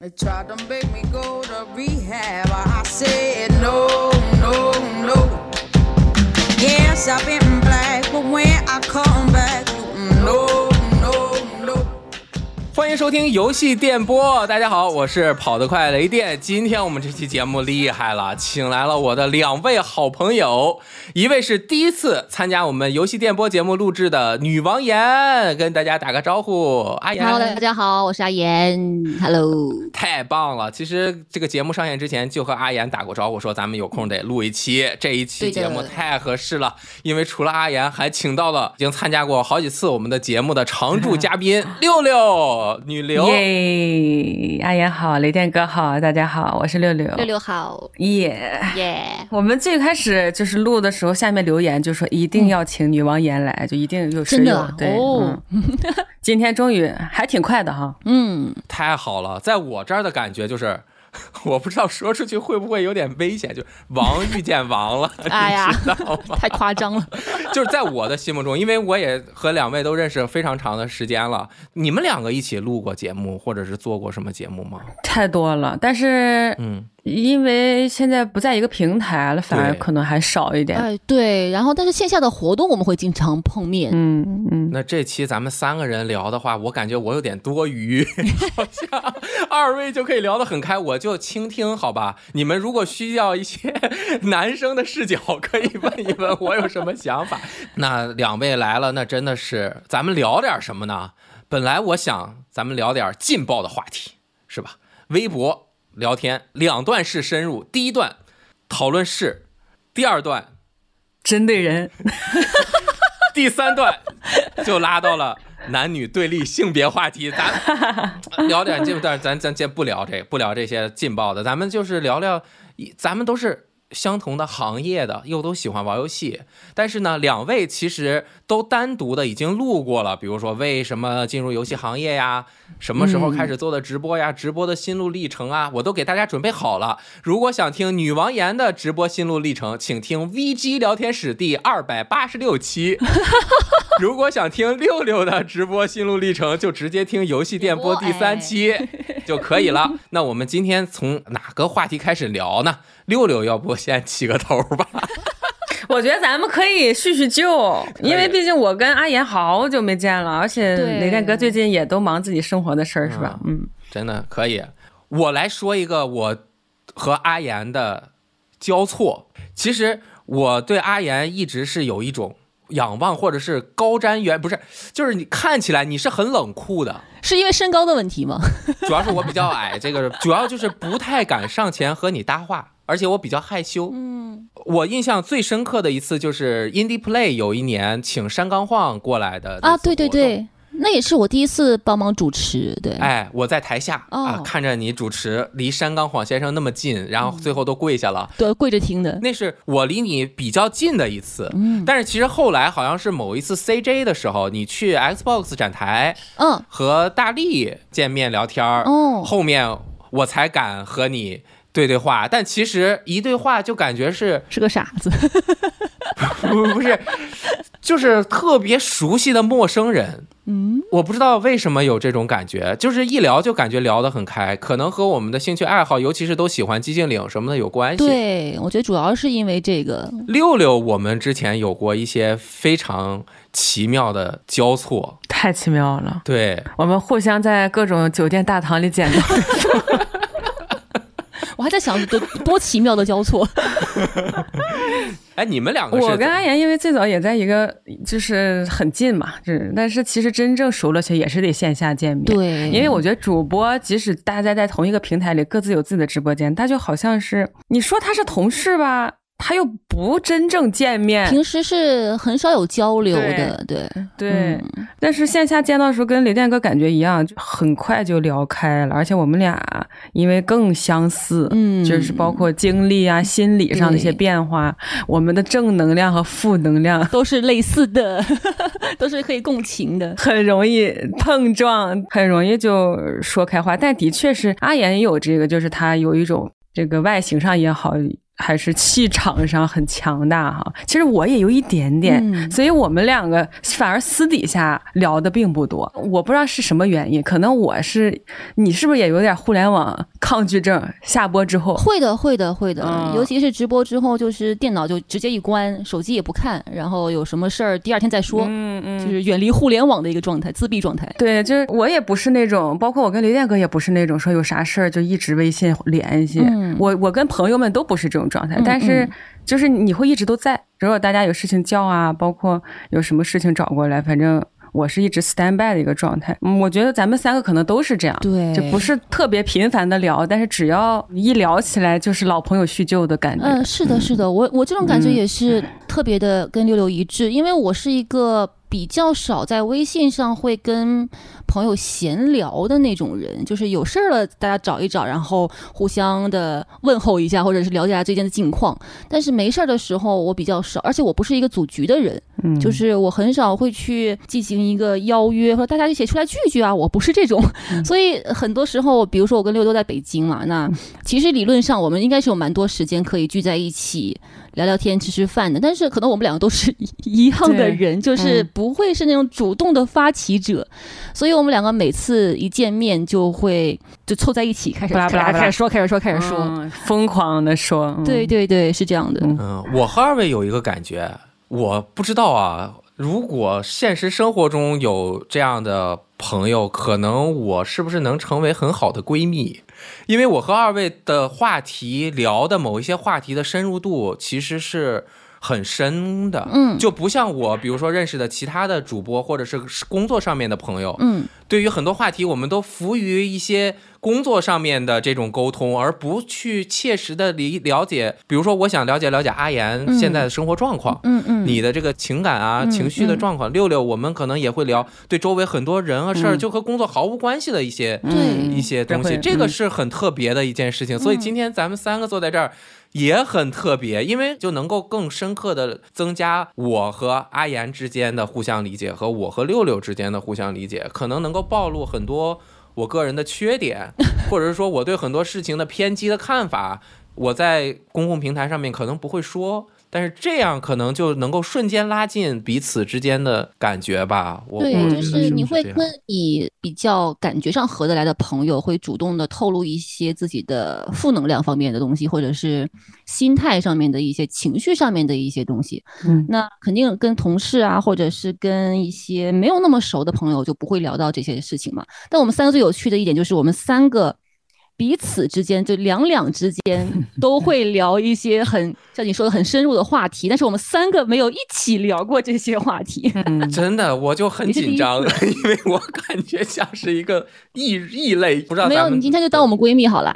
They tried to make me go to rehab. I said no, no, no. Yes, I've been black, but when I come back, 欢迎收听游戏电波，大家好，我是跑得快雷电。今天我们这期节目厉害了，请来了我的两位好朋友，一位是第一次参加我们游戏电波节目录制的女王岩，跟大家打个招呼，阿岩。Hello，大家好，我是阿妍。Hello，太棒了！其实这个节目上线之前就和阿岩打过招呼，说咱们有空得录一期。这一期节目太合适了，因为除了阿岩，还请到了已经参加过好几次我们的节目的常驻 嘉宾六六女流。耶，阿言好，雷电哥好，大家好，我是六六。六六好，耶。耶、我们最开始就是录的时候，下面留言就说一定要请女王言来，就一定有谁有啊？对，哦。嗯，今天终于还挺快的哈，嗯，太好了，在我这儿的感觉就是，我不知道说出去会不会有点危险，就王遇见王了，哎呀你知道吗？太夸张了。就是在我的心目中，因为我也和两位都认识非常长的时间了，你们两个一起录过节目，或者是做过什么节目吗？太多了。但是嗯，因为现在不在一个平台了，反而可能还少一点。哎，对，然后但是线下的活动我们会经常碰面。嗯嗯，那这期咱们三个人聊的话，我感觉我有点多余，好像 二位就可以聊得很开，我就倾听，好吧？你们如果需要一些 男生的视角，可以问一问我有什么想法。那两位来了，那真的是咱们聊点什么呢？本来我想咱们聊点劲爆的话题，是吧？微博聊天两段式深入，第一段讨论事，第二段针对人 第三段就拉到了男女对立性别话题，咱 聊点这段，咱咱先不聊这不聊这些劲爆的，咱们就是聊聊，咱们都是相同的行业的，又都喜欢玩游戏，但是呢，两位其实都单独的已经录过了，比如说为什么进入游戏行业呀，什么时候开始做的直播呀，直播的心路历程啊，我都给大家准备好了。如果想听女王岩的直播心路历程，请听 VG 聊天室第二百八十六期。如果想听六六的直播心路历程，就直接听游戏电波第三期就可以了。那我们今天从哪个话题开始聊呢？六六，要不先起个头吧？我觉得咱们可以叙叙旧，因为毕竟我跟阿言好久没见了，而且雷电哥最近也都忙自己生活的事儿，是吧？嗯，真的可以。我来说一个我和阿岩的交错。其实我对阿岩一直是有一种仰望或者是高瞻远，不是，就是你看起来你是很冷酷的。是因为身高的问题吗？主要是我比较矮，这个主要就是不太敢上前和你搭话，而且我比较害羞。嗯，我印象最深刻的一次就是 Indie Play 有一年请山冈晃过来的啊，对对。对，那也是我第一次帮忙主持。对，哎，我在台下、哦啊，看着你主持，离山冈晃先生那么近，然后最后都跪下了。对，跪着听的。那是我离你比较近的一次，嗯但是其实后来好像是某一次 CJ 的时候，你去 Xbox 展台嗯，和大力见面聊天儿，哦后面我才敢和你对对话，但其实一对话就感觉是是个傻子。不不是，就是特别熟悉的陌生人。嗯，我不知道为什么有这种感觉，就是一聊就感觉聊得很开，可能和我们的兴趣爱好，尤其是都喜欢寂静岭什么的有关系。对，我觉得主要是因为这个。六六，我们之前有过一些非常奇妙的交错，太奇妙了。对，我们互相在各种酒店大堂里见到，我还在想多多奇妙的交错。哎，你们两个我跟阿言因为最早也在一个就是很近嘛，就是但是其实真正熟了其实也是得线下见面。，对，因为我觉得主播即使大家在同一个平台里各自有自己的直播间，他就好像是你说他是同事吧，他又不真正见面。平时是很少有交流的。对，对，嗯但是线下见到的时候跟雷电哥感觉一样，就很快就聊开了，而且我们俩因为更相似，嗯就是包括经历啊、心理上的一些变化，我们的正能量和负能量 都是类似的，都是可以共情的。很容易碰撞，很容易就说开话。但的确是阿岩也有这个，就是他有一种这个外形上也好，还是气场上很强大哈。其实我也有一点点，嗯所以我们两个反而私底下聊的并不多。我不知道是什么原因，可能我是你是不是也有点互联网抗拒症？下播之后，会的，会的，会的，嗯尤其是直播之后，就是电脑就直接一关，手机也不看，然后有什么事儿第二天再说，嗯嗯就是远离互联网的一个状态，自闭状态。对，就是我也不是那种，包括我跟雷电哥也不是那种说有啥事儿就一直微信联系。嗯我我跟朋友们都不是这种状态，嗯但是嗯就是你会一直都在。如果大家有事情叫啊，包括有什么事情找过来，反正我是一直 stand by 的一个状态。嗯，我觉得咱们三个可能都是这样。对就不是特别频繁的聊，但是只要一聊起来就是老朋友叙旧的感觉。嗯，是的，是的，我我这种感觉嗯也是特别的跟六六一致，因为我是一个比较少在微信上会跟朋友闲聊的那种人，就是有事儿了大家找一找，然后互相的问候一下，或者是了解一下最近的近况。但是没事儿的时候我比较少，而且我不是一个组局的人，嗯，就是我很少会去进行一个邀约，说大家一起出来聚聚啊，我不是这种，所以很多时候，比如说我跟六六都在北京嘛，那其实理论上我们应该是有蛮多时间可以聚在一起聊聊天、吃吃饭的，但是可能我们两个都是一样的人，就是嗯不会是那种主动的发起者，所以我们两个每次一见面就会就凑在一起开始巴拉巴拉开始说，开始说，开始说，嗯疯狂的说，嗯对对对，是这样的，嗯嗯，我和二位有一个感觉，我不知道啊。如果现实生活中有这样的朋友，可能我是不是能成为很好的闺蜜？因为我和二位的话题聊的某一些话题的深入度其实是很深的，嗯就不像我，比如说认识的其他的主播或者是工作上面的朋友，嗯对于很多话题，我们都服于一些工作上面的这种沟通，而不去切实的理了解。比如说，我想了解了解阿岩嗯现在的生活状况，嗯嗯，你的这个情感啊、嗯情绪的嗯状况。六六，我们可能也会聊对周围很多人和事儿，嗯就和工作毫无关系的一些、对一些东西，这个嗯是很特别的一件事情。所以嗯今天咱们三个坐在这儿。也很特别，因为就能够更深刻的增加我和阿岩之间的互相理解，和我和六六之间的互相理解，可能能够暴露很多我个人的缺点，或者是说我对很多事情的偏激的看法，我在公共平台上面可能不会说，但是这样可能就能够瞬间拉近彼此之间的感觉吧。我对，就是你会跟你比较感觉上合得来的朋友，会主动的透露一些自己的负能量方面的东西，或者是心态上面的一些、情绪上面的一些东西。嗯那肯定跟同事啊，或者是跟一些没有那么熟的朋友，就不会聊到这些事情嘛。但我们三个最有趣的一点就是，我们三个彼此之间，就两两之间 都会聊一些很像你说的很深入的话题，但是我们三个没有一起聊过这些话题。嗯，真的，我就很紧张，因为我感觉像是一个异异类，不知道没有，你今天就当我们闺蜜好了，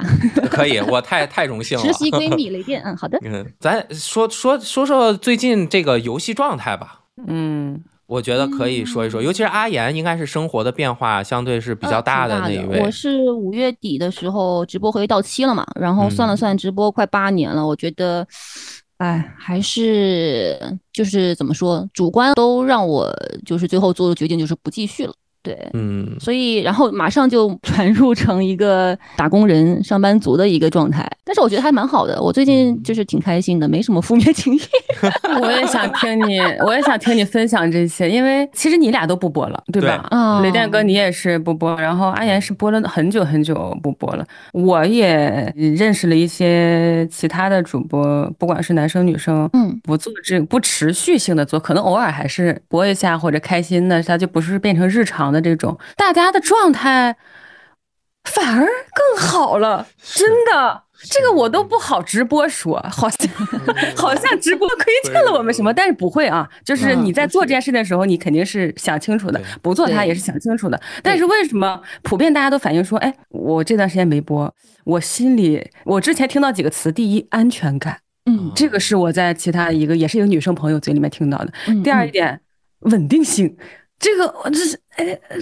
可以，我太 太荣幸了。实习闺蜜雷电。嗯，好的。嗯，咱说说说说最近这个游戏状态吧。嗯我觉得可以说一说，尤其是阿岩，应该是生活的变化相对是比较大的那一位。我是五月底的时候直播合约到期了嘛，然后算了嗯算，直播快八年了，我觉得，哎，还是就是怎么说，主观都让我就是最后做的决定就是不继续了。对，嗯，所以然后马上就传入成一个打工人、上班族的一个状态，但是我觉得还蛮好的，我最近就是挺开心的，没什么负面情绪。我也想听你，我也想听你分享这些，因为其实你俩都不播了，对吧？啊雷电哥你也是不播，然后阿岩是播了很久很久不播了。我也认识了一些其他的主播，不管是男生女生，嗯不做这不持续性的做，可能偶尔还是播一下或者开心的，他就不是变成日常的这种，大家的状态反而更好了，真的。这个我都不好直播说，好像好像直播亏欠了我们什么，但是不会啊，就是你在做这件事的时候，你肯定是想清楚的，不做它也是想清楚的。但是为什么普遍大家都反映说，哎，我这段时间没播，我心里我之前听到几个词，第一安全感，嗯这个是我在其他一个也是一个女生朋友嘴里面听到的。嗯，第二嗯一点，稳定性，这个我这是哎。呃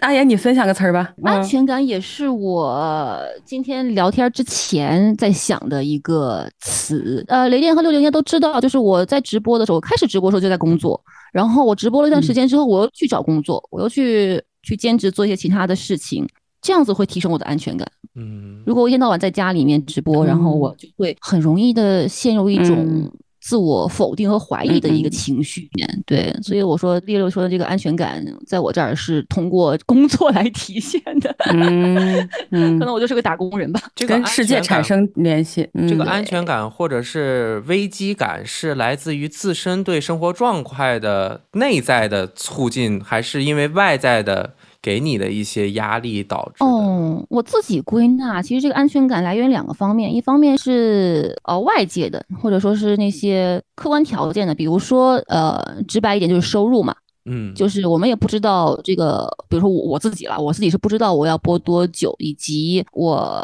阿岩，你分享个词儿吧。安嗯全感也是我今天聊天之前在想的一个词。呃，雷电和六六应该都知道，就是我在直播的时候，我开始直播的时候就在工作，然后我直播了一段时间之后，我又去找工作，我又去去兼职做一些其他的事情，这样子会提升我的安全感。嗯如果我一天到晚在家里面直播，然后我就会很容易的陷入一种嗯自我否定和怀疑的一个情绪里面。对，所以我说六六说的这个安全感，在我这儿是通过工作来体现的。嗯嗯可，能我就是个打工人吧。跟这个安世界产生联系。嗯这个安全感或者是危机感是来自于自身对生活状态的内在的促进，还是因为外在的给你的一些压力导致的？哦，我自己归纳，其实这个安全感来源两个方面，一方面是呃外界的，或者说是那些客观条件的，比如说呃直白一点就是收入嘛，嗯，就是我们也不知道这个，比如说我我自己了，我自己是不知道我要播多久，以及我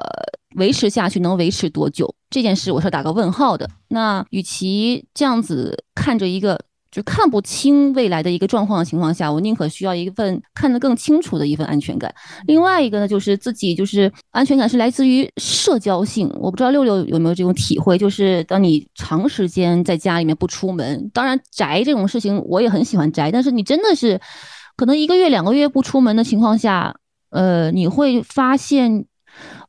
维持下去能维持多久这件事，我是打个问号的。那与其这样子看着一个就看不清未来的一个状况的情况下，我宁可需要一份看得更清楚的一份安全感。另外一个呢，就是自己就是安全感是来自于社交性。我不知道六六有没有这种体会，就是当你长时间在家里面不出门，当然宅这种事情我也很喜欢宅，但是你真的是可能一个月两个月不出门的情况下，呃，你会发现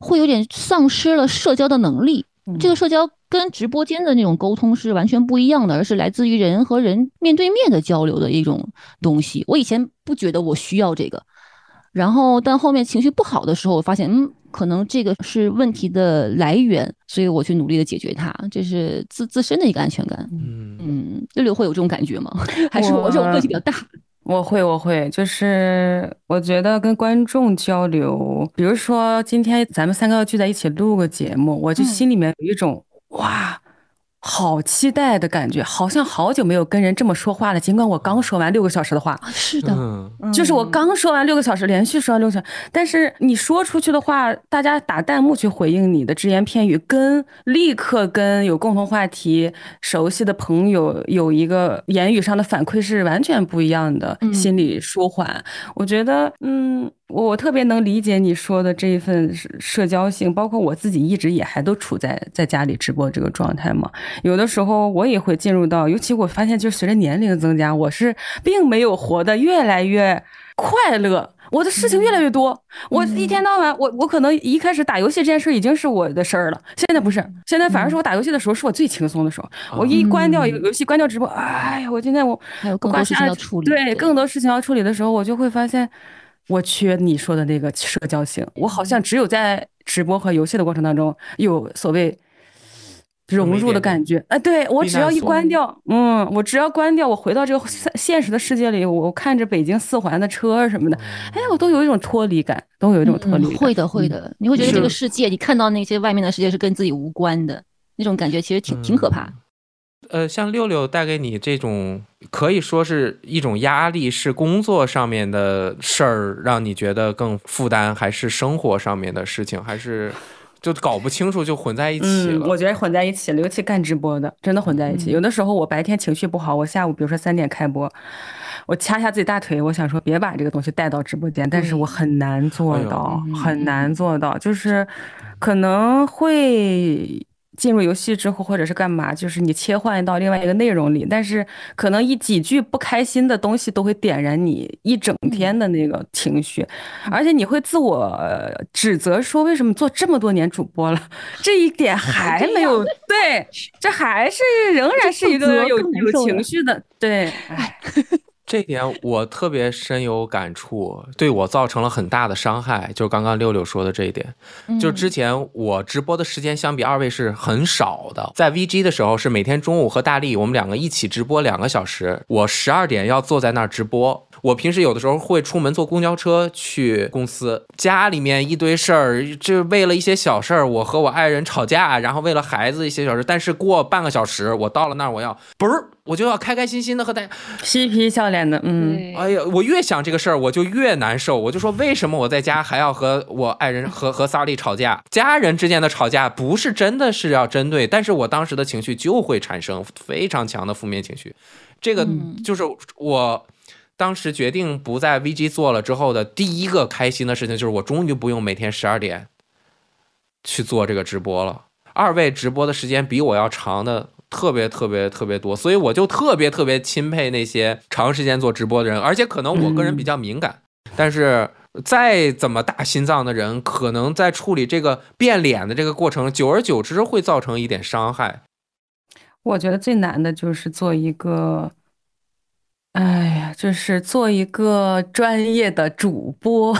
会有点丧失了社交的能力。这个社交跟直播间的那种沟通是完全不一样的，而是来自于人和人面对面的交流的一种东西。我以前不觉得我需要这个，然后但后面情绪不好的时候，我发现，嗯，可能这个是问题的来源，所以我去努力的解决它，这是自自身的一个安全感。嗯嗯，六六会有这种感觉吗？还是我这种个性比较大？我会，我会，就是我觉得跟观众交流，比如说今天咱们三个要聚在一起录个节目，我就嗯心里面有一种、哇，好期待的感觉，好像好久没有跟人这么说话了。尽管我刚说完六个小时的话，啊是的，嗯就是我刚说完六个小时，连续说完六个小时，但是你说出去的话，大家打弹幕去回应你的只言片语，跟立刻跟有共同话题、熟悉的朋友有一个言语上的反馈是完全不一样的，嗯心理舒缓。我觉得，嗯，我特别能理解你说的这一份社社交性，包括我自己一直也还都处在在家里直播这个状态嘛。有的时候我也会进入到，尤其我发现，就是随着年龄增加，我是并没有活得越来越快乐。我的事情越来越多，我一天到晚，我我可能一开始打游戏这件事已经是我的事儿了，现在不是，现在反而是我打游戏的时候是我最轻松的时候。我一关掉游游戏，关掉直播，哎呀，我今天我还有更多事情要处理。对，更多事情要处理的时候，我就会发现，我缺你说的那个社交性。我好像只有在直播和游戏的过程当中有所谓融入的感觉。哎，对我只要一关掉，嗯，我只要关掉，我回到这个现现实的世界里，我看着北京四环的车什么的，哎，我都有一种脱离感，都有一种脱离感。嗯会的，会的，你会觉得这个世界，你看到那些外面的世界是跟自己无关的那种感觉，其实挺挺可怕的。呃，像六六带给你这种可以说是一种压力，是工作上面的事儿让你觉得更负担，还是生活上面的事情，还是就搞不清楚就混在一起嗯，了？我觉得混在一起了，尤其干直播的，真的混在一起。有的时候我白天情绪不好，我下午比如说三点开播，我掐下自己大腿，我想说别把这个东西带到直播间，但是我很难做到，嗯很难做到，就是可能会。进入游戏之后，或者是干嘛，就是你切换到另外一个内容里，但是可能一几句不开心的东西都会点燃你一整天的那个情绪，而且你会自我呃指责说为什么做这么多年主播了，这一点 还没有对，这还是仍 然是一个有有情绪的，对，哎，这点我特别深有感触，对我造成了很大的伤害。就刚刚六六说的这一点，就嗯之前我直播的时间相比二位是很少的，在 VG 的时候是每天中午和大力我们两个一起直播两个小时，我十二点要坐在那儿直播。我平时有的时候会出门坐公交车去公司，家里面一堆事儿，就为了一些小事儿，我和我爱人吵架，然后为了孩子一些小事，但是过半个小时，我到了那儿，我要不是，我就要开开心心的和大家，嬉皮笑脸的，嗯，对哎呀，我越想这个事儿，我就越难受。我就说，为什么我在家还要和我爱人和和萨利吵架？家人之间的吵架不是真的是要针对，但是我当时的情绪就会产生非常强的负面情绪。这个嗯就是我当时决定不在 VG 做了之后的第一个开心的事情，就是我终于不用每天十二点去做这个直播了。二位直播的时间比我要长的特别特别特别多，所以我就特别特别钦佩那些长时间做直播的人，而且可能我个人比较敏感，但是再怎么大心脏的人，可能在处理这个变脸的这个过程，久而久之会造成一点伤害。我觉得最难的就是做一个，哎呀，就是做一个专业的主播。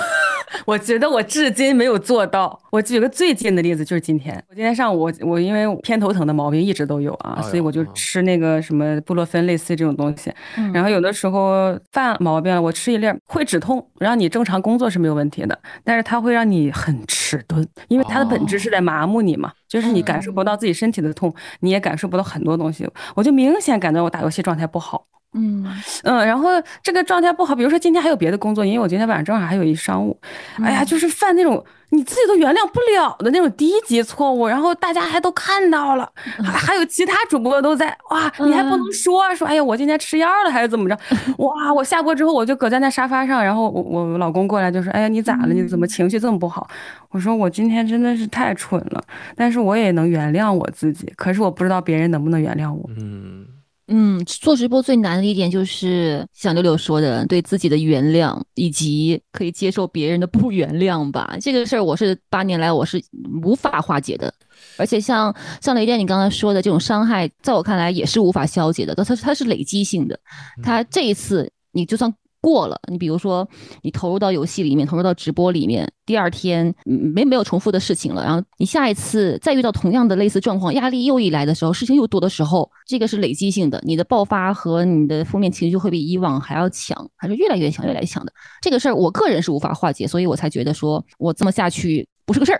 我觉得我至今没有做到。我举个最近的例子，就是今天，我今天上午我我因为偏头疼的毛病一直都有啊，哎所以我就吃那个什么布洛芬类似这种东西。嗯然后有的时候犯毛病了，我吃一粒儿会止痛，让你正常工作是没有问题的，但是它会让你很迟钝，因为它的本质是在麻木你嘛，就是你感受不到自己身体的痛，你也感受不到很多东西。我就明显感觉我打游戏状态不好。嗯嗯，然后这个状态不好，比如说今天还有别的工作，因为我今天晚上正好还有一商务，哎呀，就是犯那种你自己都原谅不了的那种低级错误，然后大家还都看到了，还还有其他主播都在，哇，你还不能说说，哎呀，我今天吃药了还是怎么着？哇，我下播之后我就搁在那沙发上，然后我我老公过来就说，哎呀，你咋了？你怎么情绪这么不好？我说我今天真的是太蠢了，但是我也能原谅我自己，可是我不知道别人能不能原谅我。嗯，嗯，做直播最难的一点就是像六六说的，对自己的原谅，以及可以接受别人的不原谅吧。这个事儿我是八年来我是无法化解的，而且像像雷电你刚才说的这种伤害，在我看来也是无法消解的，它它它是累积性的。它这一次你就算过了，你比如说你投入到游戏里面，投入到直播里面，第二天嗯没没有重复的事情了，然后你下一次再遇到同样的类似状况，压力又一来的时候，事情又多的时候，这个是累积性的，你的爆发和你的负面情绪会比以往还要强，还是越来越强，越来越强的。这个事儿我个人是无法化解，所以我才觉得说我这么下去不是个事儿。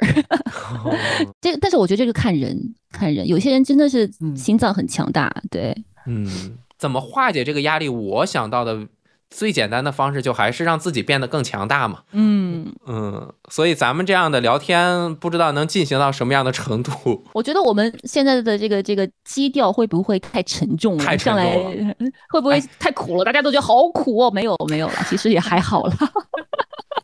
这个，但是我觉得这个看人，看人，有些人真的是嗯心脏很强大，对，嗯，怎么化解这个压力？我想到的最简单的方式，就还是让自己变得更强大嘛。嗯，嗯，所以咱们这样的聊天，不知道能进行到什么样的程度。我觉得我们现在的这个这个基调会不会太沉重了？太沉上来重了 会不会太苦了？大家都觉得好苦哦。没有没有了，其实也还好了，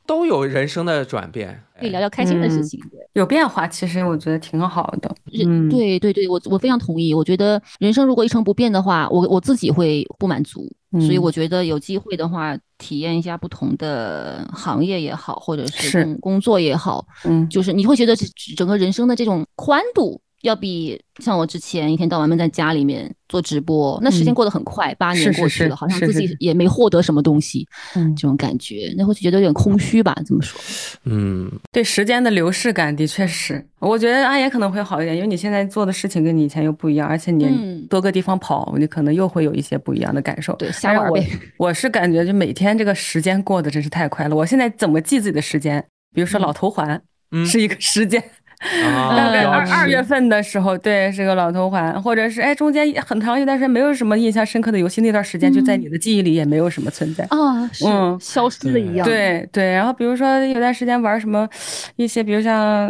都有人生的转变，可以聊聊开心的事情。对。有变化，其实我觉得挺好的。嗯，对对对，我我非常同意。我觉得人生如果一成不变的话，我我自己会不满足，所以嗯我觉得有机会的话，体验一下不同的行业也好，或者是工作也好，嗯就是你会觉得整个人生的这种宽度，要比像我之前一天到晚闷在家里面做直播，那时间嗯过得很快，八年过去了，好像自己也没获得什么东西，嗯这种感觉，那会觉得有点空虚吧？这么说，嗯，对时间的流逝感的确是，我觉得阿岩可能会好一点，因为你现在做的事情跟你以前又不一样，而且你嗯多个地方跑，你可能又会有一些不一样的感受。对，瞎玩呗。我是感觉就每天这个时间过得真是太快了。我现在怎么记自己的时间？比如说老头环嗯是一个时间，啊大概嗯二二月份的时候，对，是个老头环，或者是哎中间很长一段时间没有什么印象深刻的游戏，那段时间就在你的记忆里也没有什么存在。啊，是、嗯消失了一样。，对对，然后比如说有段时间玩什么一些，比如像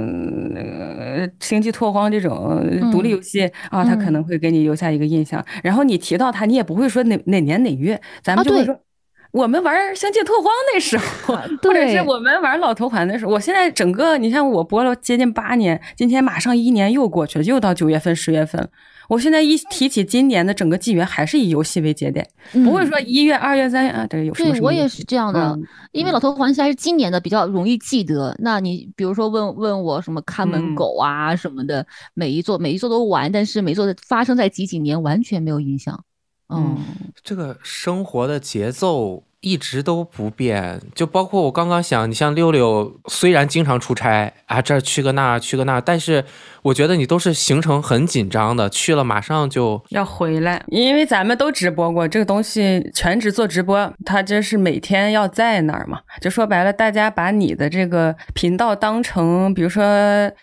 呃星际拓荒这种独立游戏、啊，它可嗯能会给你留下一个印象。然后你提到它，你也不会说哪哪年哪月，咱们就会说。我们玩星际拓荒那时候，或者是我们玩老头环的时候，我现在整个，你像我播了接近八年，今天马上一年又过去了，又到九月份、十月份了。我现在一提起今年的整个纪元，还是以游戏为节点，不会说一月、二月、三月啊，这个有什么嗯对我也是这样的，嗯因为老头环是还是今年的比较容易记得。那你比如说问问我什么看门嗯狗啊什么的，每一座每一座都玩，但是每一座的发生在几几年完全没有印象。嗯，这个生活的节奏一直都不变，就包括我刚刚想，你像六六，虽然经常出差啊，这儿去个那儿去个那儿，但是我觉得你都是行程很紧张的，去了马上就要回来，因为咱们都直播过这个东西，全职做直播，它就是每天要在那儿嘛。就说白了，大家把你的这个频道当成，比如说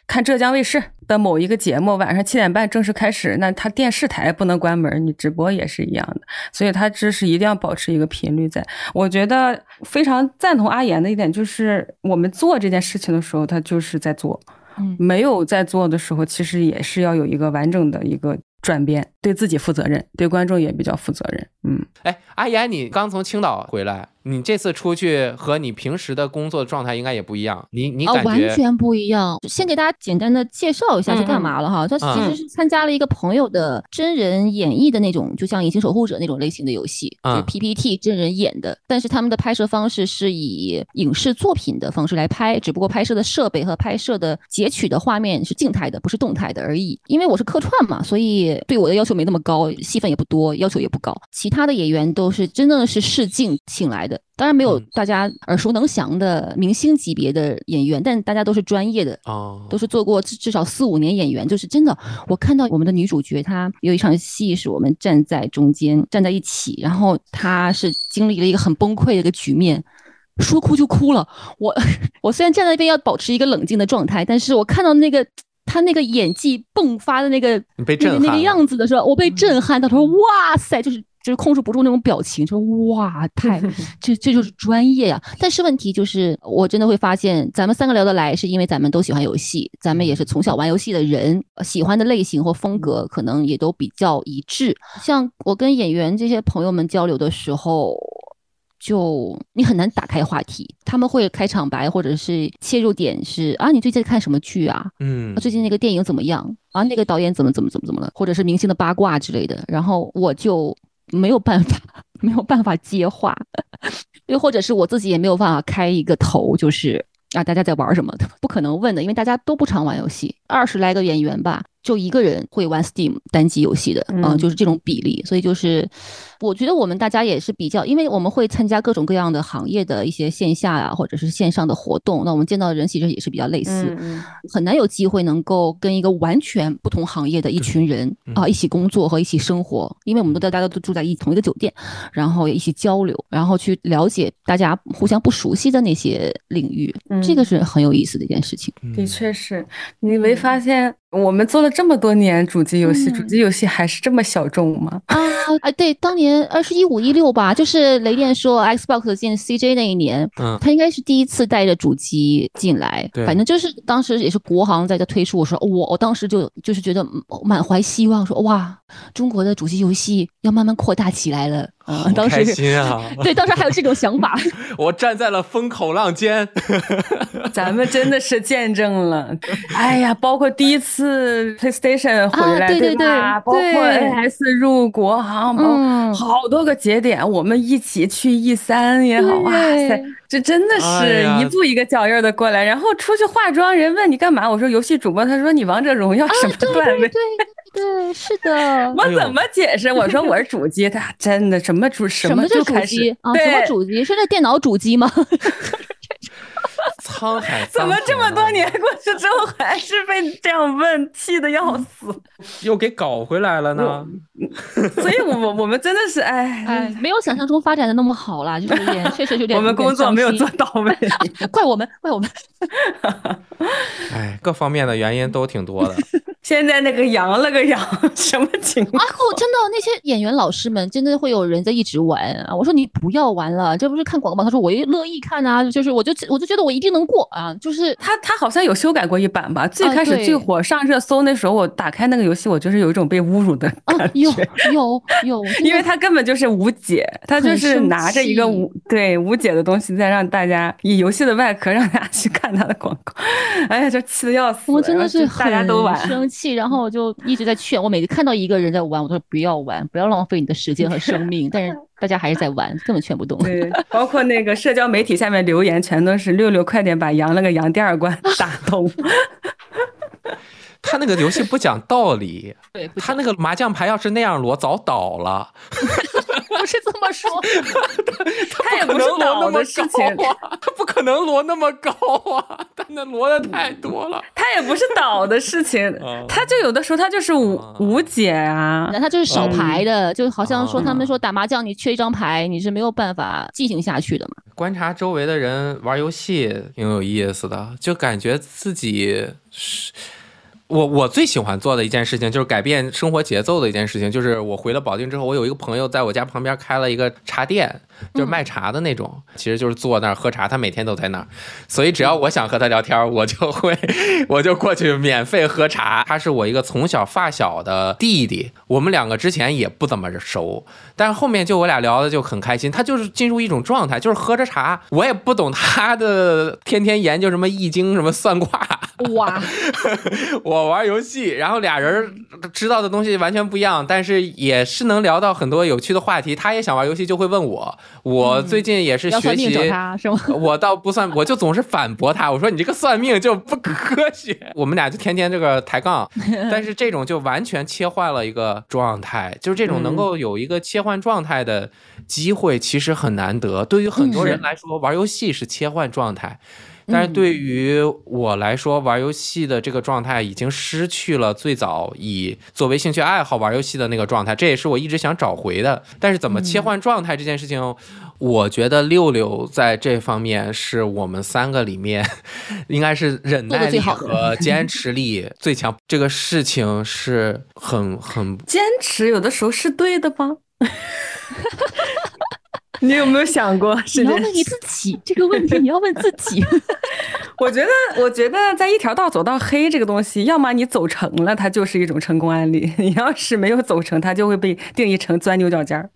看浙江卫视的某一个节目，晚上七点半正式开始，那他电视台不能关门，你直播也是一样的，所以它这是一定要保持一个频率在。我觉得非常赞同阿言的一点就是，我们做这件事情的时候，他就是在做。嗯没有在做的时候，其实也是要有一个完整的一个转变，对自己负责任，对观众也比较负责任。嗯，哎，阿言，你刚从青岛回来，你这次出去和你平时的工作状态应该也不一样。你你感觉全不一样。先给大家简单的介绍一下是干嘛了哈。他其嗯实是参加了一个朋友的真人演绎的那种，就像《隐形守护者》那种类型的游戏，就是嗯 PPT 真人演的。但是他们的拍摄方式是以影视作品的方式来拍，只不过拍摄的设备和拍摄的截取的画面是静态的，不是动态的而已。因为我是客串嘛，所以对我的要求没那么高，戏份也不多，要求也不高。其他的演员都是真的是试镜请来的。当然没有嗯大家耳熟能详的明星级别的演员，但大家都是专业的，哦，都是做过至至少四五年演员，就是真的。我看到我们的女主角，她有一场戏是我们站在中间站在一起，然后她是经历了一个很崩溃的一个局面，说哭就哭了。我我虽然站在那边要保持一个冷静的状态，但是我看到那个。她那个演技迸发的那个那个样子的时候，我被震撼到，说哇塞，就是就是控制不住那种表情，说哇太 这这就是专业呀、但是问题就是，我真的会发现，咱们三个聊得来，是因为咱们都喜欢游戏，咱们也是从小玩游戏的人，呃喜欢的类型或风格可能也都比较一致。像我跟演员这些朋友们交流的时候。就你很难打开话题，他们会开场白或者是切入点是啊，你最近在看什么剧啊？嗯啊，最近那个电影怎么样啊？那个导演怎么怎么怎么怎么了？或者是明星的八卦之类的，然后我就没有办法，没有办法接话，又或者是我自己也没有办法开一个头，就是啊，大家在玩什么？不可能问的，因为大家都不常玩游戏，二十来个演员吧，就一个人会玩 Steam 单机游戏的，啊、嗯就是这种比例，所以就是我觉得我们大家也是比较，因为我们会参加各种各样的行业的一些线下啊，或者是线上的活动，那我们见到的人其实也是比较类似。很难有机会能够跟一个完全不同行业的一群人嗯。啊一起工作和一起生活，因为我们都大家都住在一同一个酒店，然后也一起交流，然后去了解大家互相不熟悉的那些领域，嗯。这个是很有意思的一件事情。的确是，你没发现我们做了这么多年主机游戏，主嗯。机游戏还是这么小众吗？啊，哎，对，当年二是一五一六吧，就是雷电说 Xbox 进 CJ 那一年，嗯。他应该是第一次带着主机进来，对。反正就是当时也是国行在这推出，我说我我当时就就是觉得嗯满怀希望，说哇，中国的主机游戏要慢慢扩大起来了，啊、当时心啊！对，当时还有这种想法，我站在了风口浪尖。咱们真的是见证了，哎呀，包括第一次 PlayStation 回来，啊对对吧？对包括对 NS 入国行，包括嗯好多个节点，我们一起去 E 三也好，哇塞，这真的是一步一个脚印的过来。然后出去化妆，人问你干嘛？我说游戏主播，他说你王者荣耀什么段位？对对，是的。我怎么解释？我说我是主机，他 真的什么主什什么就开始主机啊？什么主机？是那电脑主机吗？沧海怎么这么多年过去之后还是被这样问，气得要死？又给搞回来了呢？所以我我我们真的是哎哎，没有想象中发展的那么好啦，就是有点，确实有点。我们工作没有做到位。怪我们，怪我们。哎，各方面的原因都挺多的。现在那个羊了个羊，什么情况？啊，我真的那些演员老师们，真的会有人在一直玩啊。我说你不要玩了，这不是看广告吗？他说我也乐意看啊，就是我就我就觉得我一定能过啊，就是他他好像有修改过一版吧？最啊开始对最火上热搜那时候，我打开那个游戏，我就是有一种被侮辱的啊感有觉。有有，有因为他根本就是无解，他就是拿着一个无对无解的东西，在让大家以游戏的外壳让大家去看他的广告，哎呀，就气得要死。我真的是大家都玩，生气，然后我就一直在劝我，每次看到一个人在玩，我都说不要玩，不要浪费你的时间和生命，但是大家还是在玩，根本劝不动。对，包括那个社交媒体下面留言，全都是六六快点把羊了个羊第二关打通。他那个游戏不讲道理，对，他那个麻将牌要是那样摞，早倒了。不是这么说，他也不是可能摞那么倒的事情，高啊，他不可能摞那么高啊，他那摞的太多了。他也不是倒的事情哦，他就有的时候他就是无哦无解啊。那他就是少牌的，就好像说哦他们说打麻将你缺一张牌，你是没有办法进行下去的嘛。观察周围的人玩游戏挺有意思的，就感觉自己是我我最喜欢做的一件事情就是改变生活节奏的一件事情，就是我回了保定之后，我有一个朋友在我家旁边开了一个茶店，就是卖茶的那种，其实就是坐那儿喝茶，他每天都在那儿，所以只要我想和他聊天，我就会 我就过去免费喝茶。他是我一个从小发小的弟弟，我们两个之前也不怎么熟，但是后面就我俩聊的就很开心，他就是进入一种状态，就是喝着茶，我也不懂他的天天研究什么易经什么算卦。哇，我玩游戏，然后俩人知道的东西完全不一样，但是也是能聊到很多有趣的话题。他也想玩游戏，就会问我。我最近也是学习，他是吗？我倒不算，我就总是反驳他。我说你这个算命就不科学。我们俩就天天这个抬杠，但是这种就完全切换了一个状态，就是这种能够有一个切换状态的机会，其实很难得。对于很多人来说，玩游戏是切换状态。但是对于我来说，玩游戏的这个状态已经失去了最早以作为兴趣爱好玩游戏的那个状态，这也是我一直想找回的。但是怎么切换状态这件事情，我觉得六六在这方面是我们三个里面应该是忍耐力和 坚持力最强。这个事情是很很坚持，有的时候是对的吗？你有没有想过？你要问你自己这个问题，你要问自己。我觉得，我觉得在一条道走到黑这个东西，要么你走成了，它就是一种成功案例；你要是没有走成，它就会被定义成钻牛角尖儿。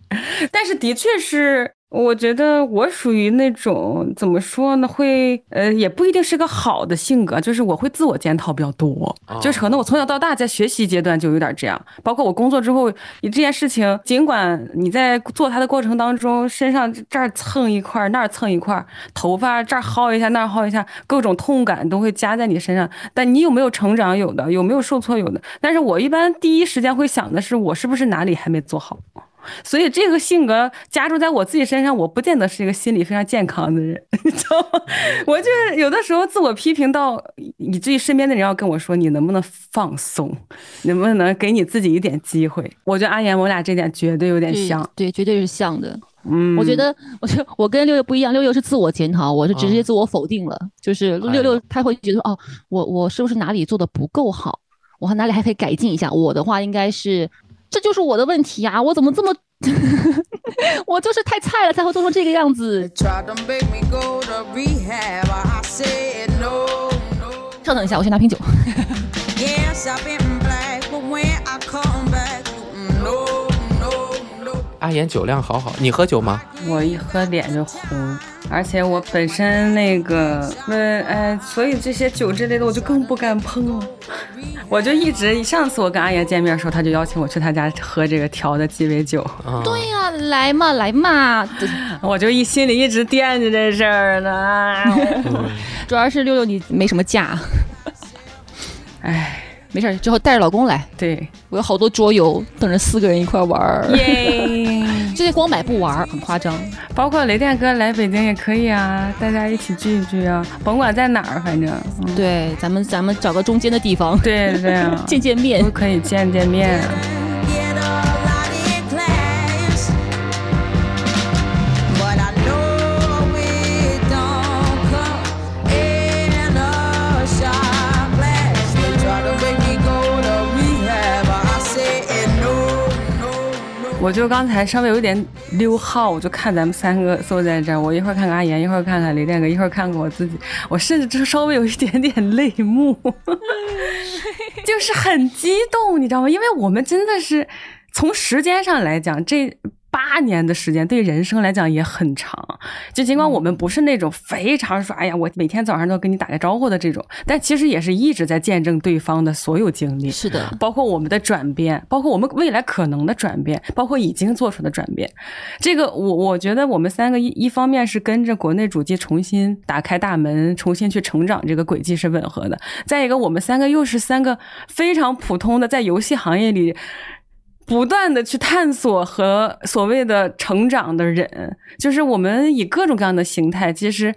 但是，的确是。我觉得我属于那种怎么说呢？会呃，也不一定是个好的性格，就是我会自我检讨比较多，就是可能我从小到大在学习阶段就有点这样。包括我工作之后，你这件事情，尽管你在做它的过程当中，身上这儿蹭一块儿，那儿蹭一块儿，头发这儿薅一下，那儿薅一下，各种痛感都会加在你身上。但你有没有成长？有的，有没有受挫？有的。但是我一般第一时间会想的是，我是不是哪里还没做好？所以这个性格加注在我自己身上，我不见得是一个心理非常健康的人，你知道吗？我就是有的时候自我批评到以至于身边的人要跟我说，你能不能放松，能不能给你自己一点机会？我觉得阿言，我俩这点绝对有点像，对，绝对是像的。嗯，我觉得，我觉得我跟六六不一样，六六是自我检讨，我是直接自我否定了。就是六六他会觉得哦，我我是不是哪里做的不够好？我哪里还可以改进一下？我的话应该是。这就是我的问题呀！我怎么这么，我就是太菜了，才会做成这个样子。稍等一下，我先拿瓶酒。阿言酒量好好，你喝酒吗？我一喝脸就红，而且我本身那个，那哎，所以这些酒之类的我就更不敢碰了。我就一直，上次我跟阿言见面的时候，他就邀请我去他家喝这个调的鸡尾酒。对呀，来嘛来嘛，我就一心里一直惦记这事儿呢。主要是六六你没什么假，哎。没事，之后带着老公来。对我有好多桌游，等着四个人一块玩儿。耶，这些光买不玩，很夸张。包括雷电哥来北京也可以啊，大家一起聚一聚啊，甭管在哪儿，反正对，咱们咱们找个中间的地方，对对，见见面，都可以见见面。我就刚才稍微有一点溜号，我就看咱们三个坐在这儿，我一会儿看看阿岩，一会儿看看雷电哥，一会儿看看我自己，我甚至就稍微有一点点泪目，就是很激动，你知道吗？因为我们真的是从时间上来讲，这。八年的时间对人生来讲也很长，就尽管我们不是那种非常说，哎呀，我每天早上都要跟你打个招呼的这种，但其实也是一直在见证对方的所有经历。是的，包括我们的转变，包括我们未来可能的转变，包括已经做出的转变。这个我我觉得我们三个一一方面是跟着国内主机重新打开大门，重新去成长，这个轨迹是吻合的。再一个，我们三个又是三个非常普通的在游戏行业里。不断的去探索和所谓的成长的人，就是我们以各种各样的形态，其实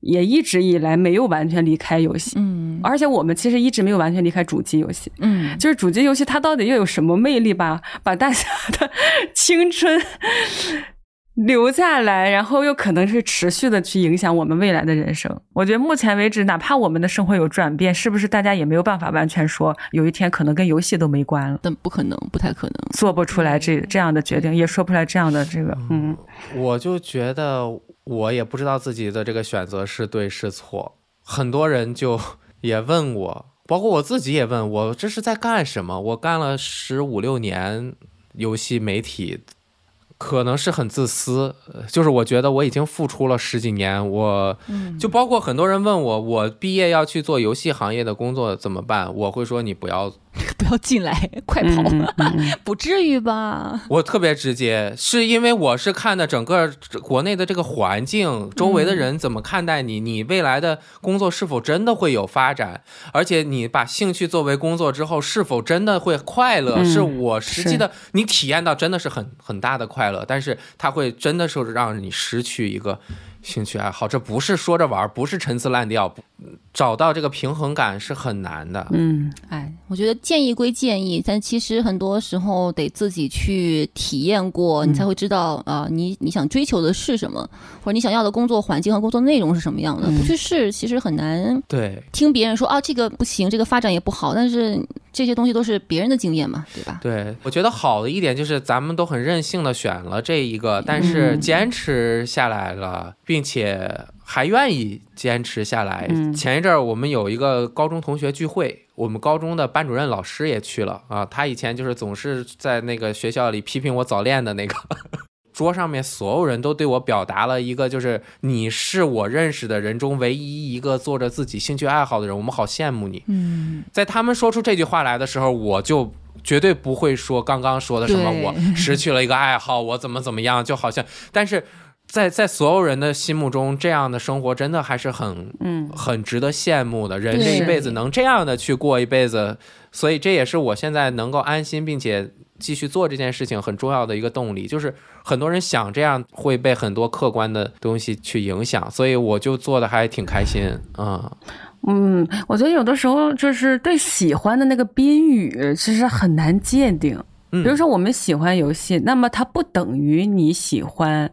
也一直以来没有完全离开游戏，嗯，而且我们其实一直没有完全离开主机游戏，嗯，就是主机游戏它到底又有什么魅力吧？把大家的青春留下来，然后又可能是持续的去影响我们未来的人生。我觉得目前为止，哪怕我们的生活有转变，是不是大家也没有办法完全说有一天可能跟游戏都没关了，但不可能，不太可能。做不出来这这样的决定，也说不出来这样的这个，嗯，我就觉得我也不知道自己的这个选择是对是错。很多人就 也问我，包括我自己也问我，这是在干什么？我干了十五六年游戏媒体。可能是很自私，就是我觉得我已经付出了十几年，我就包括很多人问我，我毕业要去做游戏行业的工作怎么办？我会说你不要。不要进来，快跑！不至于吧？我特别直接，是因为我是看的整个国内的这个环境，周围的人怎么看待你，你未来的工作是否真的会有发展，而且你把兴趣作为工作之后，是否真的会快乐？是我实际的，你体验到真的是很很大的快乐，但是它会真的是让你失去一个。兴趣爱好，这不是说着玩，不是陈词滥调，找到这个平衡感是很难的。嗯，哎，我觉得建议归建议，但其实很多时候得自己去体验过，你才会知道啊，你你想追求的是什么，或者你想要的工作环境和工作内容是什么样的。不去试，其实很难。对，听别人说啊，这个不行，这个发展也不好，但是这些东西都是别人的经验嘛，对吧？对，我觉得好的一点就是咱们都很任性的选了这一个，但是坚持下来了。并且还愿意坚持下来。前一阵儿我们有一个高中同学聚会，我们高中的班主任老师也去了啊。他以前就是总是在那个学校里批评我早恋的那个。桌上面所有人都对我表达了一个，就是你是我认识的人中唯一一个做着自己兴趣爱好的人，我们好羡慕你。嗯，在他们说出这句话来的时候，我就绝对不会说刚刚说的什么我失去了一个爱好，我怎么怎么样，就好像，但是。在在所有人的心目中，这样的生活真的还是很嗯很值得羡慕的。人这一辈子能这样的去过一辈子，所以这也是我现在能够安心并且继续做这件事情很重要的一个动力。就是很多人想这样会被很多客观的东西去影响，所以我就做的还挺开心啊。嗯，我觉得有的时候就是对喜欢的那个宾语其实很难界定。比如说我们喜欢游戏，那么它不等于你喜欢。